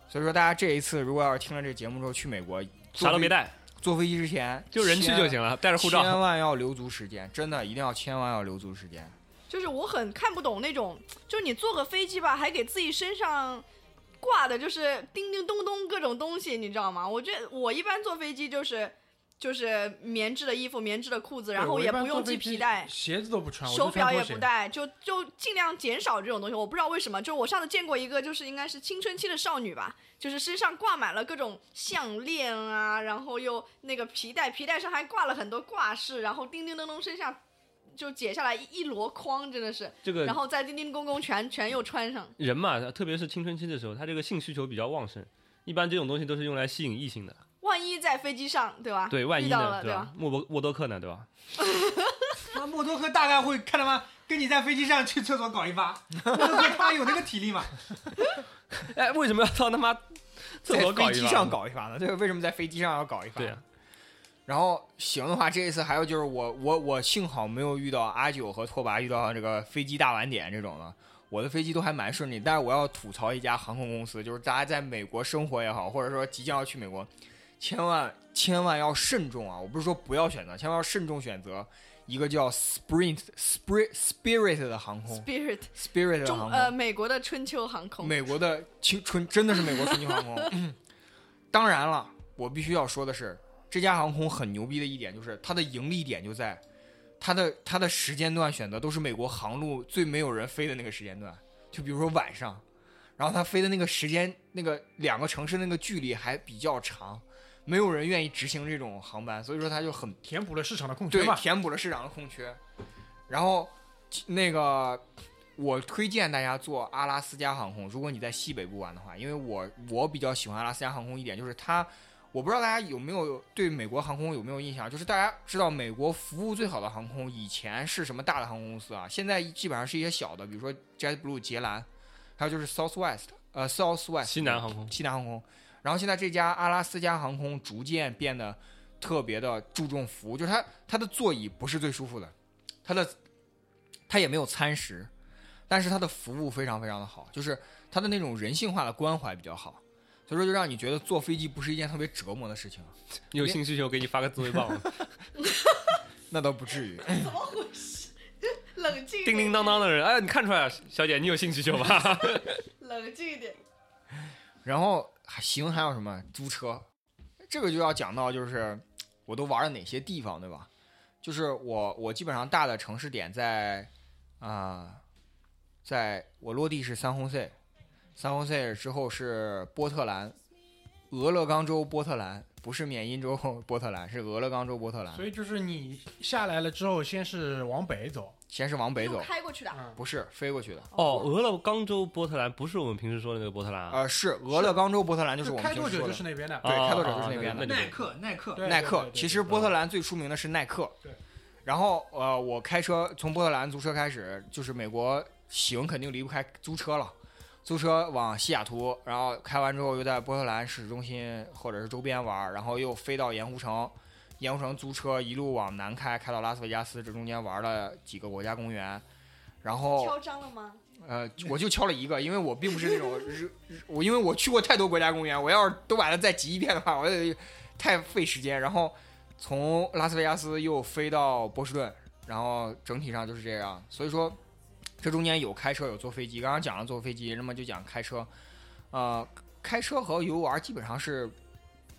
所以说大家这一次如果要是听了这节目之后去美国，啥都没带，坐飞机之前就人去就行了，带着护照。千万要留足时间，真的一定要千万要留足时间。就是我很看不懂那种，就是你坐个飞机吧，还给自己身上挂的就是叮叮咚咚各种东西，你知道吗？我觉得我一般坐飞机就是就是棉质的衣服、棉质的裤子，然后也不用系皮带，鞋子都不穿，手表也不戴，就就尽量减少这种东西。我不知道为什么，就我上次见过一个，就是应该是青春期的少女吧，就是身上挂满了各种项链啊，然后又那个皮带，皮带上还挂了很多挂饰，然后叮叮咚咚身上就解下来一一箩筐，真的是，这个然后再叮叮咚咚全全又穿上。人嘛，特别是青春期的时候，他这个性需求比较旺盛，一般这种东西都是用来吸引异性的。万一在飞机上，对吧？对，万一遇到呢，了对吧？？莫博沃多克呢，对吧？那默多克大概会看到吗跟你在飞机上去厕所搞一发，默多克他妈有那个体力吗？哎，为什么要到他妈厕在所搞一发飞机上？搞一发呢？对，为什么在飞机上要搞一发？对啊，然后行的话，这一次还有就是我我我幸好没有遇到阿九和拓跋遇到这个飞机大晚点这种的，我的飞机都还蛮顺利。但是我要吐槽一家航空公司，就是大家在美国生活也好，或者说即将要去美国，千万千万要慎重啊！我不是说不要选择，千万要慎重选择一个叫 Sprint Spirit Spirit 的航空。Spirit，Spirit 的中航空，呃美国的春秋航空，美国的青春真的是美国春秋航空。嗯 当然了，我必须要说的是，这家航空很牛逼的一点就是它的盈利点就在它的它的时间段选择都是美国航路最没有人飞的那个时间段，就比如说晚上，然后它飞的那个时间，那个两个城市那个距离还比较长，没有人愿意执行这种航班，所以说它就很填补了市场的空缺对，嘛。填补了市场的空缺。然后那个，我推荐大家坐阿拉斯加航空，如果你在西北部玩的话，因为我我比较喜欢阿拉斯加航空一点就是它，我不知道大家有没有对美国航空有没有印象，就是大家知道美国服务最好的航空以前是什么大的航空公司啊？现在基本上是一些小的，比如说 JetBlue 捷蓝，还有就是 Southwest，呃 Southwest 西南航空西南航空。然后现在这家阿拉斯加航空逐渐变得特别的注重服务，就是它它的座椅不是最舒服的，它的它也没有餐食，但是它的服务非常非常的好，就是它的那种人性化的关怀比较好，所以说就让你觉得坐飞机不是一件特别折磨的事情。你有性需求给你发个自慰棒，那倒不至于，怎么回事？冷静，叮叮当当的人，哎，你看出来了，小姐，你有性需求吧？冷静一点。然后还行，还有什么租车？这个就要讲到就是我都玩了哪些地方，对吧？就是我我基本上大的城市点在啊、在我落地是三红 C，三红 C 之后是波特兰，俄勒冈州波特兰，不是缅因州 波特兰，是俄勒冈州波特兰。所以就是你下来了之后，先是往北走，先是往北走，开过去的，嗯，不是飞过去的。哦，俄勒冈州波特兰不是我们平时说的那个波特兰啊？呃，是俄勒冈州波特兰，就是我们开拓者平时说的就是那边的，对哦开拓者就是哦那边的耐克，耐克，耐克其实波特兰最出名的是耐克。对。然后呃，我开车从波特兰租车开始，就是美国行肯定离不开租车了。租车往西雅图，然后开完之后又在波特兰市中心或者是周边玩，然后又飞到盐湖城，盐湖城租车一路往南开，开到拉斯维加斯，这中间玩了几个国家公园，然后敲章了吗？呃，我就敲了一个，因为我并不是那种我因为我去过太多国家公园，我要是都把它再集一遍的话，我得太费时间。然后从拉斯维加斯又飞到波士顿，然后整体上就是这样。所以说，这中间有开车，有坐飞机。刚刚讲了坐飞机，那么就讲开车。呃，开车和游玩基本上是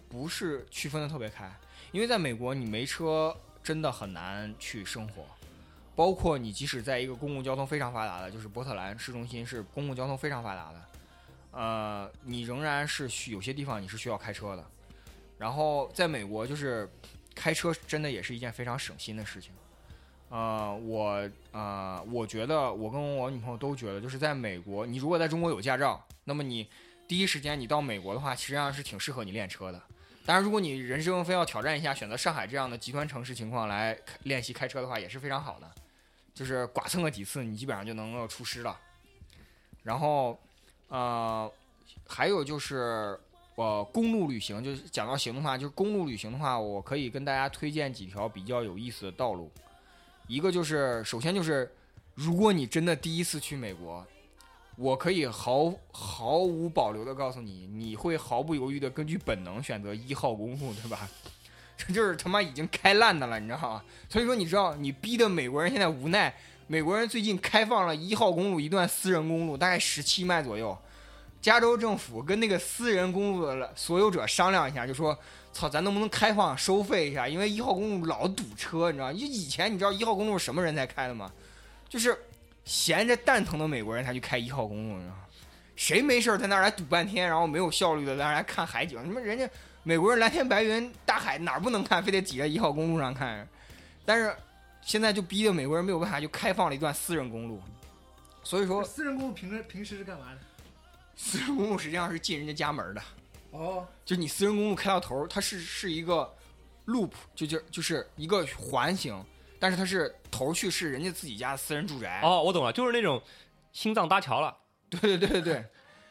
不是区分的特别开？因为在美国，你没车真的很难去生活。包括你即使在一个公共交通非常发达的，就是波特兰市中心是公共交通非常发达的，呃，你仍然是需有些地方你是需要开车的。然后在美国，就是开车真的也是一件非常省心的事情。呃，我呃，我觉得我跟我女朋友都觉得，就是在美国，你如果在中国有驾照，那么你第一时间你到美国的话，实际上是挺适合你练车的。当然，如果你人生非要挑战一下，选择上海这样的极端城市情况来练习开车的话，也是非常好的。就是剐蹭个几次，你基本上就能够出师了。然后，呃，还有就是，呃，公路旅行，就是讲到行的话，就是公路旅行的话，我可以跟大家推荐几条比较有意思的道路。一个就是，首先就是，如果你真的第一次去美国，我可以毫毫无保留的告诉你，你会毫不犹豫的根据本能选择一号公路，对吧？这 就是他妈已经开烂的了，你知道吗？所以说，你知道，你逼的美国人现在无奈。美国人最近开放了一号公路一段私人公路，大概十七迈左右。加州政府跟那个私人公路的所有者商量一下，就说：“操，咱能不能开放收费一下？因为一号公路老堵车，你知道吗？就以前你知道一号公路是什么人才开的吗？就是闲着蛋疼的美国人才去开一号公路，你知道吗？谁没事儿在那儿来堵半天，然后没有效率的在那儿来看海景？你们人家美国人蓝天白云大海哪儿不能看，非得挤在一号公路上看？但是现在就逼得美国人没有办法，就开放了一段私人公路。所以说，私人公路平时平时是干嘛的？私人公路实际上是进人家家门的。哦，就你私人公路开到头儿，它是是一个 loop，就就就是一个环形，但是它是头儿去是人家自己家的私人住宅。哦，我懂了，就是那种心脏搭桥了，对对对对对，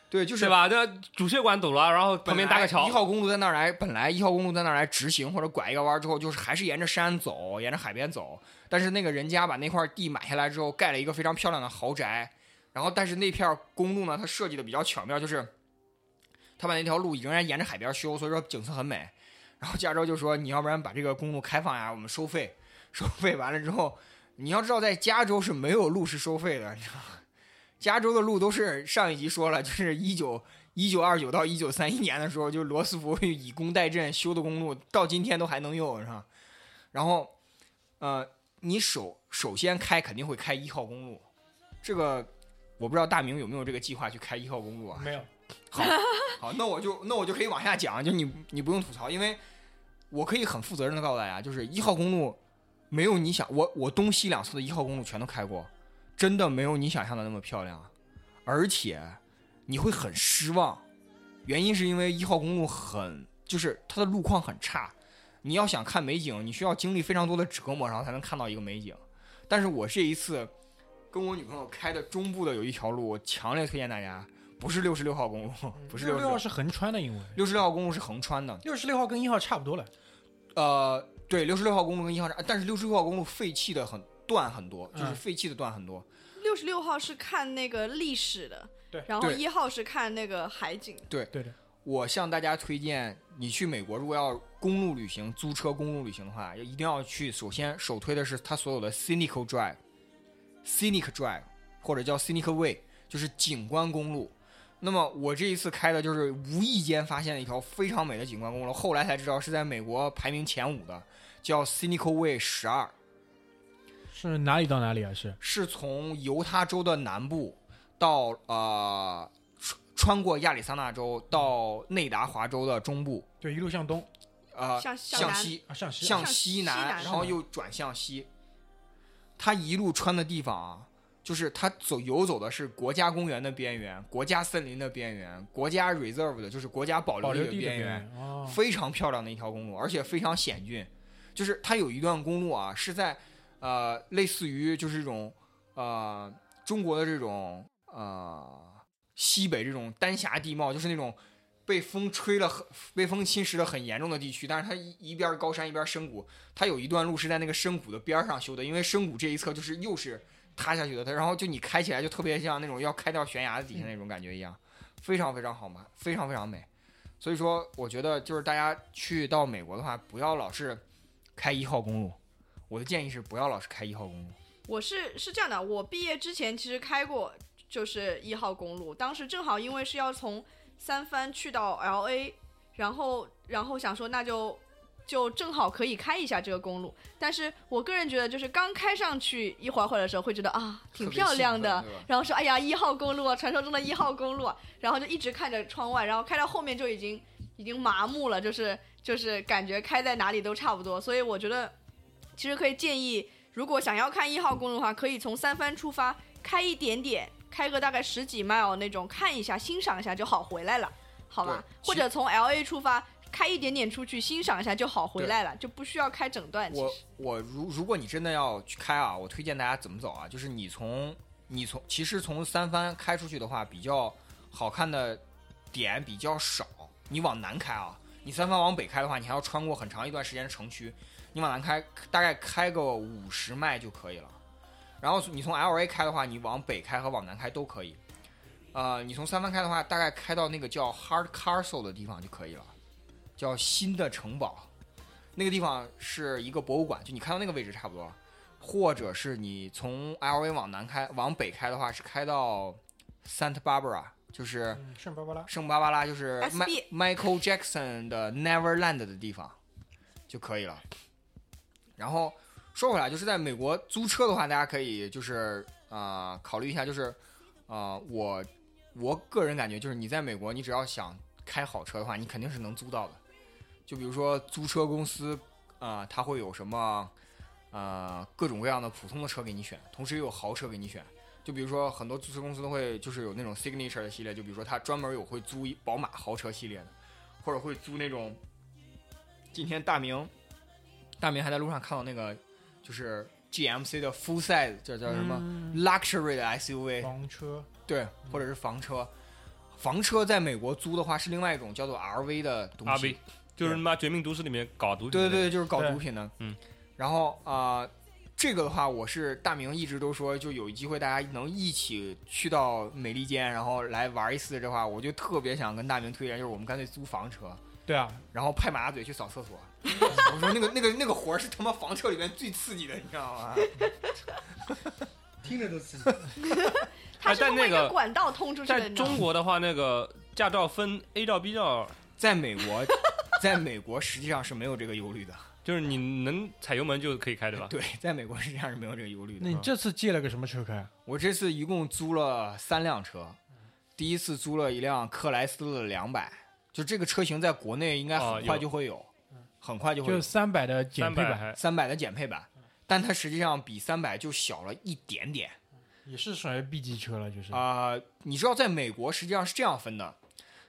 对，就是是？吧？这主血管堵了，然后旁边搭个桥一。号公路在那儿来，本来一号公路在那儿来直行或者拐一个弯之后，就是还是沿着山走，沿着海边走。但是那个人家把那块地买下来之后，盖了一个非常漂亮的豪宅。然后，但是那片公路呢，它设计的比较巧妙，就是他把那条路仍然沿着海边修，所以说景色很美。然后加州就说：“你要不然把这个公路开放呀，我们收费。收费完了之后，你要知道，在加州是没有路是收费的，你知道？加州的路都是上一集说了，就是一九一九二九到一九三一年的时候，就罗斯福以工代赈修的公路，到今天都还能用，是吧？然后，呃，你首首先开肯定会开一号公路，这个我不知道大明有没有这个计划去开一号公路啊？没有，好，好，那我就那我就可以往下讲，就你你不用吐槽，因为我可以很负责任的告诉大家，就是一号公路没有你想我我东西两侧的一号公路全都开过，真的没有你想象的那么漂亮，而且你会很失望，原因是因为一号公路很就是它的路况很差，你要想看美景，你需要经历非常多的折磨，然后才能看到一个美景。但是我这一次跟我女朋友开的中部的有一条路，我强烈推荐大家，不是六十六号公路，不是六十六六号是横穿的，因为六十六号公路是横穿的，六十六号跟一号差不多了。呃，对，六十六号公路跟一号差，但是六十六号公路废弃的很断很多，就是嗯废弃的断很多。六十六号是看那个历史的，对对然后一号是看那个海景的。对的，我向大家推荐，你去美国如果要公路旅行、租车公路旅行的话，要一定要去。首先首推的是它所有的 Scenic Drive、Scenic Drive 或者叫 Scenic Way，就是景观公路。那么我这一次开的就是无意间发现了一条非常美的景观公路，后来才知道是在美国排名前五的，叫 Cynical Way 十二。是哪里到哪里啊？是是从犹他州的南部到呃穿穿过亚利桑那州到内达华州的中部，对，一路向东呃向向西啊，向西向向西南然后又转向西。它一路穿的地方啊，就是它走游走的是国家公园的边缘、国家森林的边缘、国家 reserve 的，就是国家保保留地的边边缘。哦，非常漂亮的一条公路，而且非常险峻。就是它有一段公路啊，是在呃类似于就是这种呃中国的这种呃西北这种丹霞地貌，就是那种被风吹了很被风侵蚀的很严重的地区。但是它一一边高山一边深谷，它有一段路是在那个深谷的边儿上修的，因为深谷这一侧就是又是塌下去的，它然后就你开起来就特别像那种要开到悬崖底下那种感觉一样，非常非常好嘛，非常非常美。所以说，我觉得就是大家去到美国的话，不要老是开一号公路。我的建议是不要老是开一号公路。我是是这样的，我毕业之前其实开过就是一号公路，当时正好因为是要从三藩去到 L A，然后然后想说那就就正好可以开一下这个公路，但是我个人觉得就是刚开上去一会儿会儿的时候会觉得啊挺漂亮的。然后说哎呀一号公路啊，传说中的一号公路啊，然后就一直看着窗外，然后开到后面就已经已经麻木了，就是就是感觉开在哪里都差不多，所以我觉得其实可以建议，如果想要看一号公路的话，可以从三藩出发，开一点点，开个大概十几 mile 那种，看一下欣赏一下就好回来了，好吧？或者从 L A 出发，开一点点出去欣赏一下就好回来了，就不需要开整段。我我如如果你真的要去开啊，我推荐大家怎么走啊？就是你从你从其实从三番开出去的话，比较好看的点比较少。你往南开啊，你三番往北开的话，你还要穿过很长一段时间的城区。你往南开，大概开个五十迈就可以了。然后你从 L A 开的话，你往北开和往南开都可以。呃，你从三番开的话，大概开到那个叫 Hard Castle 的地方就可以了，叫新的城堡。那个地方是一个博物馆，就你看到那个位置差不多。或者是你从 L A 往南开，往北开的话是开到 Santa Barbara，就是嗯圣巴巴拉，圣巴巴拉，就是 Michael Jackson 的 Neverland 的地方就可以了。然后说回来，就是在美国租车的话，大家可以就是啊、呃考虑一下，就是啊、呃我我个人感觉就是你在美国，你只要想开好车的话，你肯定是能租到的。就比如说租车公司啊、呃它会有什么呃各种各样的普通的车给你选，同时也有豪车给你选。就比如说很多租车公司都会就是有那种 signature 的系列，就比如说它专门有会租一宝马豪车系列的，或者会租那种。今天大明，大明还在路上看到那个就是 GMC 的 full size 叫叫什么、嗯 luxury 的 SUV，房车，对，或者是房车。房车在美国租的话是另外一种叫做 RV 的东西 RV 就是他妈《绝命毒师》里面搞毒品对对对，就是搞毒品的。嗯，然后啊、呃这个的话，我是大明一直都说，就有机会大家能一起去到美利坚，然后来玩一次的话，我就特别想跟大明推荐，就是我们干脆租房车，对啊，然后派马大嘴去扫厕所。我说那个那个那个活儿是他妈房车里面最刺激的，你知道吗？听着都刺激。他是通过一但那个个管道通出去的，中国的话，那个驾照分 A 照 B 照，在美国，在美国实际上是没有这个忧虑的。就是你能踩油门就可以开，对吧？对，在美国实际上是没有这个忧虑的。那你这次借了个什么车开？我这次一共租了三辆车，第一次租了一辆克莱斯勒两百，就这个车型在国内应该哦很快就会有，很快就会有就是三百的减配版，三百还三百的减配版，但它实际上比三百就小了一点点。也是属于 B 级车了，就是。啊、你知道在美国实际上是这样分的，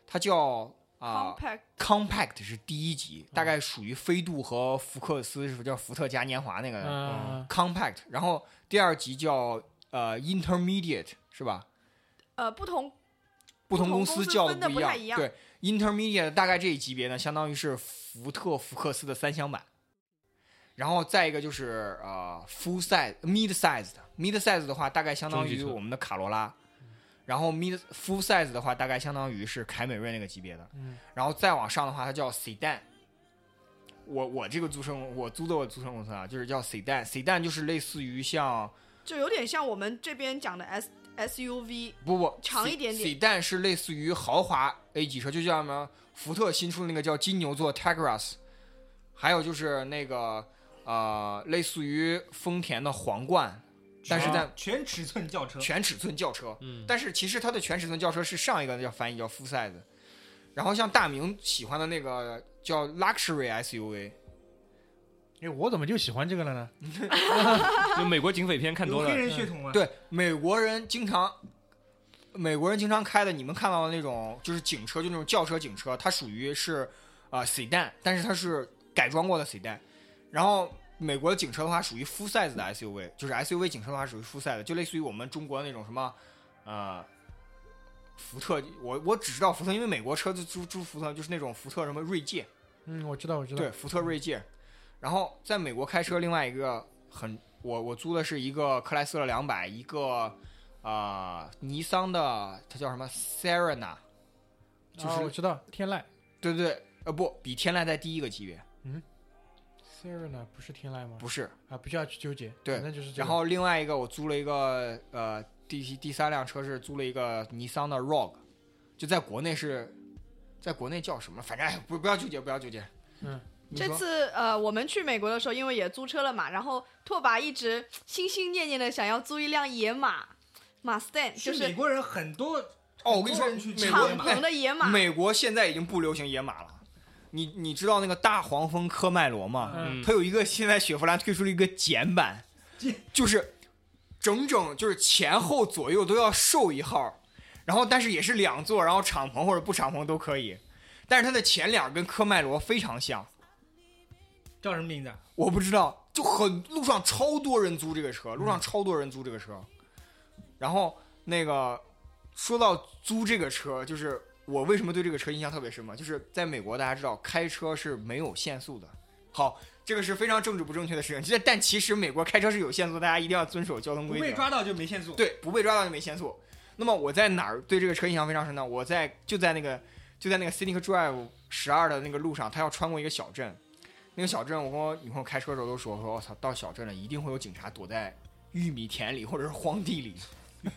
它叫啊、compact compact 是第一级，大概属于飞度和福克斯，是不是叫福特嘉年华那个、嗯，compact？然后第二级叫呃 intermediate 是吧？呃不同不同公司叫的不一样。不太一样对，intermediate 大概这一级别呢，相当于是福特福克斯的三厢版。然后再一个就是呃 full size mid size 的 mid size 的话，大概相当于我们的卡罗拉。然后 mid full size 的话，大概相当于是凯美瑞那个级别的。嗯然后再往上的话，它叫 sedan。我我这个租车公我租的我租车公司啊，就是叫 sedan，sedan 就是类似于像就有点像我们这边讲的 S SUV，不不长一点点 sedan 是类似于豪华 A 级车，就像什么福特新出的那个叫金牛座 Tagras，还有就是那个呃类似于丰田的皇冠，但是在全尺寸轿车，全尺寸轿车。嗯，但是其实它的全尺寸轿车是上一个叫翻译叫 full size，然后像大明喜欢的那个叫 luxury SUV，哎，我怎么就喜欢这个了呢？就美国警匪片看多了有黑，人血统啊。对美国人经常。美国人经常开的，你们看到的那种就是警车，就那种轿车警车，它属于是啊、sedan，但是它是改装过的 sedan。然后美国的警车的话属于 full size 的 SUV，就是 SUV 警车的话属于 full size，就类似于我们中国那种什么呃福特，我我只知道福特，因为美国车子租租福特就是那种福特什么锐界，嗯，我知道，我知道。对，福特锐界。然后在美国开车，另外一个很，我我租的是一个克莱斯勒两百，一个啊、尼桑的，它叫什么？Serena，就是、啊，我知道天籁，对对对，呃不比天籁在低一个级别，Sierra 呢？不是天籁吗？不是。啊，不需要去纠结，对那就是这个。然后另外一个我租了一个呃第第三辆车是租了一个尼桑的 Rogue，就在国内是，在国内叫什么？反正哎不不要纠结，不要纠结。嗯，这次呃，我们去美国的时候，因为也租车了嘛，然后拓跋一直心心念念的想要租一辆野马马 Stan，就是美国人很多哦，我跟你说，很多人去美国敞篷的野马。美国现在已经不流行野马了。你你知道那个大黄蜂科迈罗吗？嗯，它有一个现在雪佛兰推出了一个减版，就是整整就是前后左右都要瘦一号，然后但是也是两座，然后敞篷或者不敞篷都可以，但是它的前脸跟科迈罗非常像，叫什么名字？我不知道，就很路上超多人租这个车，路上超多人租这个车，然后那个说到租这个车，就是我为什么对这个车印象特别深嘛，就是在美国大家知道开车是没有限速的，好，这个是非常政治不正确的事情，但但其实美国开车是有限速，大家一定要遵守交通规则。不被抓到就没限速。对，不被抓到就没限速。那么我在哪儿对这个车印象非常深呢？我在就在那个就在那个 Scenic Drive 十二的那个路上，他要穿过一个小镇，那个小镇我跟我女朋友开车的时候都说，说我操，到小镇了一定会有警察躲在玉米田里或者是荒地里。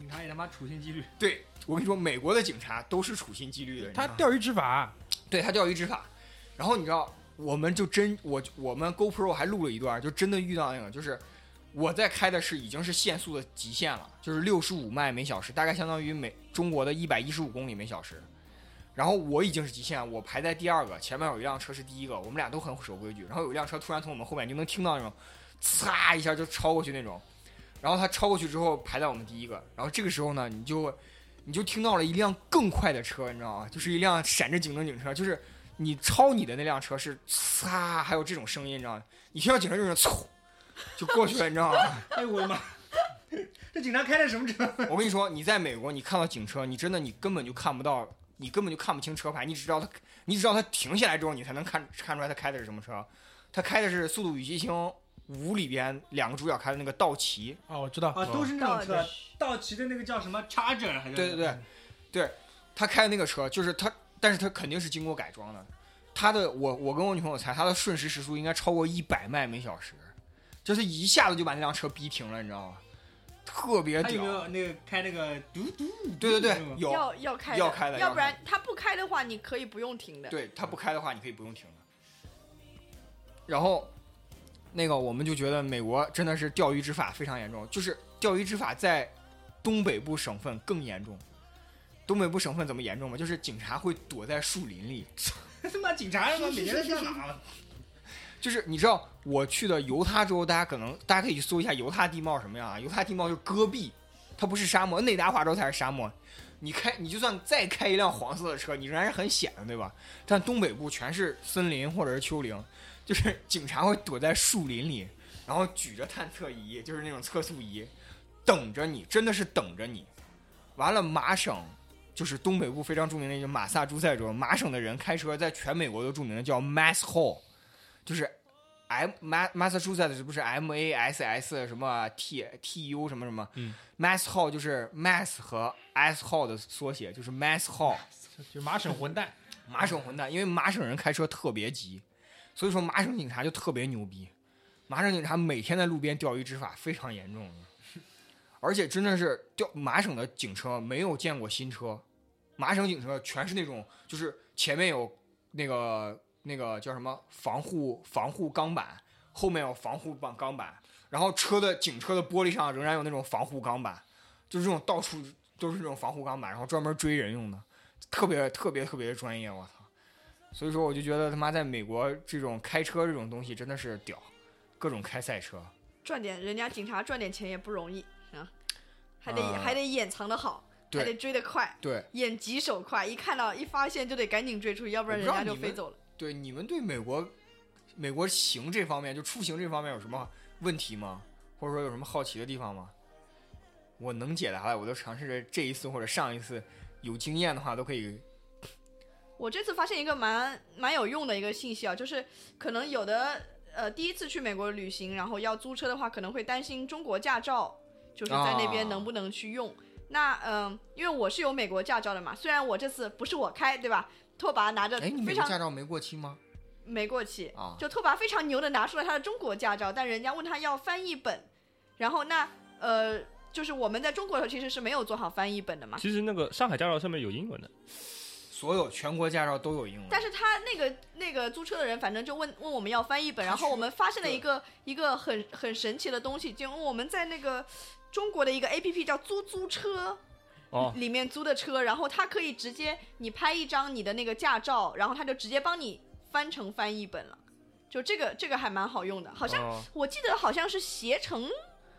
警察也他妈处心积虑。对我跟你说，美国的警察都是处心积虑的，他钓鱼执法，对他钓鱼执法。然后你知道，我们就真我我们 GoPro 还录了一段，就真的遇到那个，就是我在开的是已经是限速的极限了，就是六十五迈每小时，大概相当于每中国的一百一十五公里每小时。然后我已经是极限，我排在第二个，前面有一辆车是第一个，我们俩都很守规矩。然后有一辆车突然从我们后面，你就能听到那种嚓一下就超过去那种。然后他超过去之后排在我们第一个，然后这个时候呢，你就你就听到了一辆更快的车，你知道吗？就是一辆闪着警灯警车，就是你超你的那辆车是呲，还有这种声音，你知道吗？你听到警车就是嗖，就过去了，你知道吗？哎呦我的妈！这警察开的什么车？我跟你说，你在美国，你看到警车，你真的你根本就看不到，你根本就看不清车牌，你只知道他，你只知道他停下来之后，你才能看看出来他开的是什么车。他开的是《速度与激情五》里边两个主角开的那个道奇，哦，我知道，啊，都是那种车道。奇的那个叫什么 Charger 还是？对对对，对，他开的那个车就是他，但是他肯定是经过改装的。他的我我跟我女朋友猜，他的瞬时时速应该超过一百迈每小时，就是一下子就把那辆车逼停了，你知道吗？特别他有没屌。有那个开那个嘟嘟？对对对有。要要开要开的要要不然他不开的话，你可以不用停的。对他不开的话，你可以不用停的。然后，那个我们就觉得美国真的是钓鱼执法非常严重，就是钓鱼执法在东北部省份更严重。东北部省份怎么严重嘛？就是警察会躲在树林里，他妈警察他妈每天在干嘛？就是你知道我去的犹他州，大家可能大家可以去搜一下犹他地貌什么样啊？犹他地貌就是戈壁，它不是沙漠，内达华州才是沙漠。你开你就算再开一辆黄色的车，你仍然是很险的，对吧？但东北部全是森林或者是丘陵，就是警察会躲在树林里，然后举着探测仪，就是那种测速仪，等着你，真的是等着你。完了，麻省就是东北部非常著名的一个马萨诸塞州，麻省的人开车在全美国都著名的叫 Mass Hall，就是 M Ma Massachusetts 不是 M A S S 什么 T T U 什么什么，嗯，Mass Hall 就是 Mass 和 S Hall 的缩写，就是 Mass Hall，就麻省混蛋，麻省混蛋，因为麻省人开车特别急，所以说麻省警察就特别牛逼，麻省警察每天在路边钓鱼执法非常严重，而且真的是钓麻省的警车没有见过新车，麻省警车全是那种就是前面有那个那个叫什么防护防护钢板，后面有防护绑钢板，然后车的警车的玻璃上仍然有那种防护钢板，就是这种到处都是这种防护钢板，然后专门追人用的，特别特别特别专业，我操！所以说我就觉得他妈在美国这种开车这种东西真的是屌，各种开赛车。赚点人家警察赚点钱也不容易啊，还得、啊还得掩藏的好，还得追得快，对眼疾手快，一看到一发现就得赶紧追出去，要不然人家就飞走了。对，你们对美国美国行这方面，就出行这方面有什么问题吗？或者说有什么好奇的地方吗？我能解答的，我都尝试着这一次或者上一次有经验的话，都可以我这次发现一个蛮蛮有用的一个信息啊，就是可能有的呃第一次去美国旅行，然后要租车的话，可能会担心中国驾照就是在那边啊能不能去用。那嗯、因为我是有美国驾照的嘛，虽然我这次不是我开，对吧？拓跋拿着哎，你驾照没过期吗？没过期。啊就拓跋非常牛的拿出了他的中国驾照，但人家问他要翻译本，然后那呃，就是我们在中国的时候其实是没有做好翻译本的嘛。其实那个上海驾照上面有英文的，所有全国驾照都有英文。但是他那个那个租车的人，反正就问问我们要翻译本，然后我们发现了一个一个很很神奇的东西，就我们在那个中国的一个 A P P 叫租租车哦，里面租的车，然后他可以直接你拍一张你的那个驾照，然后他就直接帮你翻成翻译本了，就这个这个还蛮好用的，好像哦。我记得好像是携程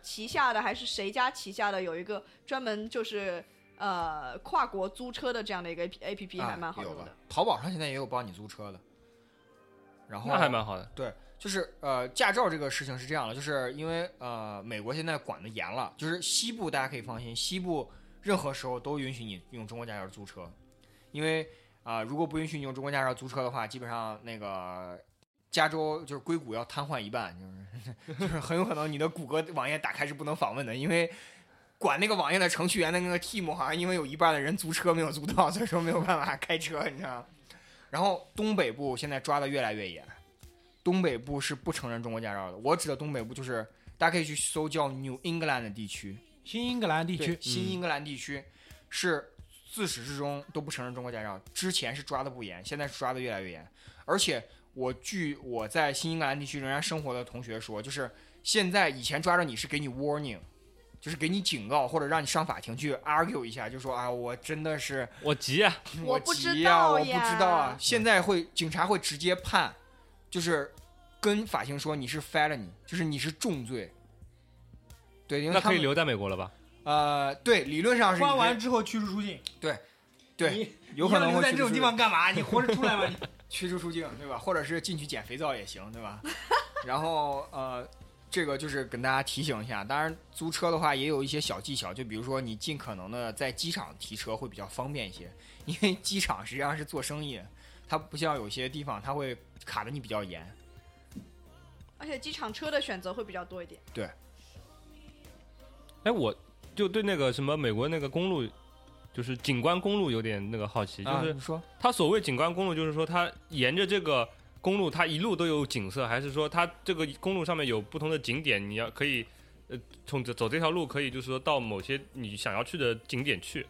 旗下的还是谁家旗下的有一个专门就是呃跨国租车的这样的一个 A P P，还蛮好啊、有吧用的。淘宝上现在也有帮你租车的。然后那还蛮好的。对，就是呃，驾照这个事情是这样的，就是因为呃，美国现在管的严了，就是西部大家可以放心，西部任何时候都允许你用中国驾照租车，因为啊、如果不允许你用中国驾照租车的话，基本上那个加州就是硅谷要瘫痪一半，就是 就是很有可能你的谷歌网页打开是不能访问的，因为。管那个网页的程序员的那个 team 好像因为有一半的人租车没有租到，所以说没有办法开车，你知道吗？然后东北部现在抓的越来越严，东北部是不承认中国驾照的。我指的东北部就是大家可以去搜叫 New England 的地区，新英格兰地区，新英格兰地区是自始至终都不承认中国驾照。之前是抓的不严，现在是抓的越来越严。而且我据我在新英格兰地区仍然生活的同学说，就是现在以前抓着你是给你 warning。就是给你警告，或者让你上法庭去 argue 一下，就说啊，我真的是我急啊！我不知急呀、我不知道啊。现在会警察会直接判，就是跟法庭说你是 felony，就是你是重罪。对，因为他可以留在美国了吧？呃，对，理论上是关完之后驱逐出境，对，对有可能你要留在这种地方干嘛？你活着出来吗？你驱逐出境，对吧？或者是进去捡肥皂也行，对吧？然后呃，这个就是跟大家提醒一下。当然，租车的话也有一些小技巧，就比如说你尽可能的在机场提车会比较方便一些，因为机场实际上是做生意，它不像有些地方它会卡的你比较严。而且机场车的选择会比较多一点。对哎，我就对那个什么美国那个公路，就是景观公路有点那个好奇，就是说它所谓景观公路，就是说它沿着这个公路，它一路都有景色，还是说它这个公路上面有不同的景点，你要可以呃从走走这条路可以就是说到某些你想要去的景点去？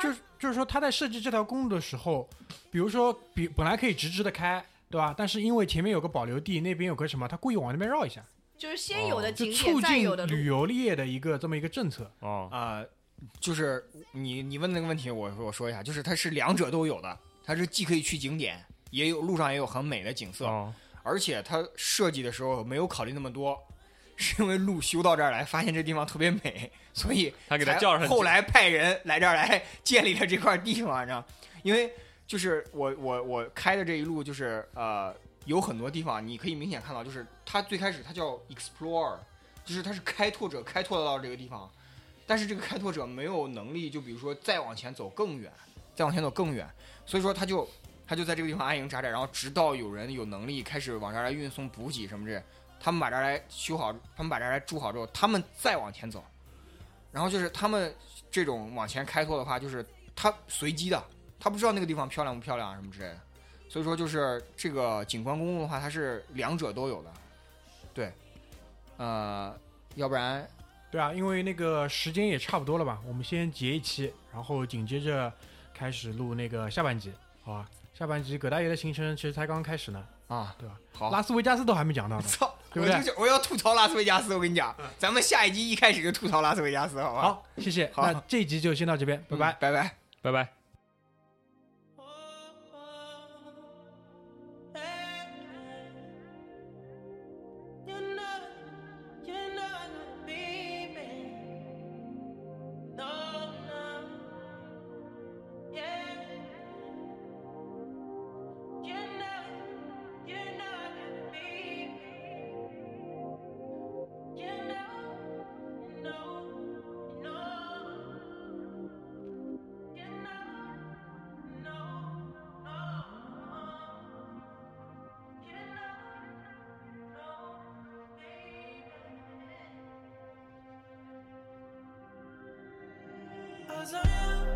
就是就是说他在设计这条公路的时候，比如说比本来可以直直的开，对吧？但是因为前面有个保留地，那边有个什么，他故意往那边绕一下，就是先有的促再有的进旅。游业的一个这么一个政策。哦，啊、就是你你问那个问题，我我说一下，就是它是两者都有的，它是既可以去景点，也有路上也有很美的景色，哦，而且它设计的时候没有考虑那么多，是因为路修到这儿来，发现这地方特别美，所以他给他叫上后来派人来这儿来建立了这块地方，你知道？因为就是我我我开的这一路就是呃有很多地方你可以明显看到，就是它最开始它叫 explore，就是它是开拓者开拓到这个地方，但是这个开拓者没有能力，就比如说再往前走更远，再往前走更远，所以说他就他就在这个地方安营扎寨，然后直到有人有能力开始往这儿来运送补给什么这，他们把这儿来修好，他们把这儿来筑好之后，他们再往前走，然后就是他们这种往前开拓的话，就是他随机的，他不知道那个地方漂亮不漂亮啊什么之类的，所以说就是这个景观公路的话，它是两者都有的，对，呃，要不然对啊，因为那个时间也差不多了吧，我们先结一期，然后紧接着开始录那个下半集，好吧？下半集葛大爷的行程其实才刚刚开始呢，啊，对吧？好，拉斯维加斯都还没讲到呢。操，对不对我就我要吐槽拉斯维加斯，我跟你讲，咱们下一集一开始就吐槽拉斯维加斯，好吧？好，谢谢。好那这一集就先到这边，拜拜。嗯拜拜。拜拜。'Cause I am.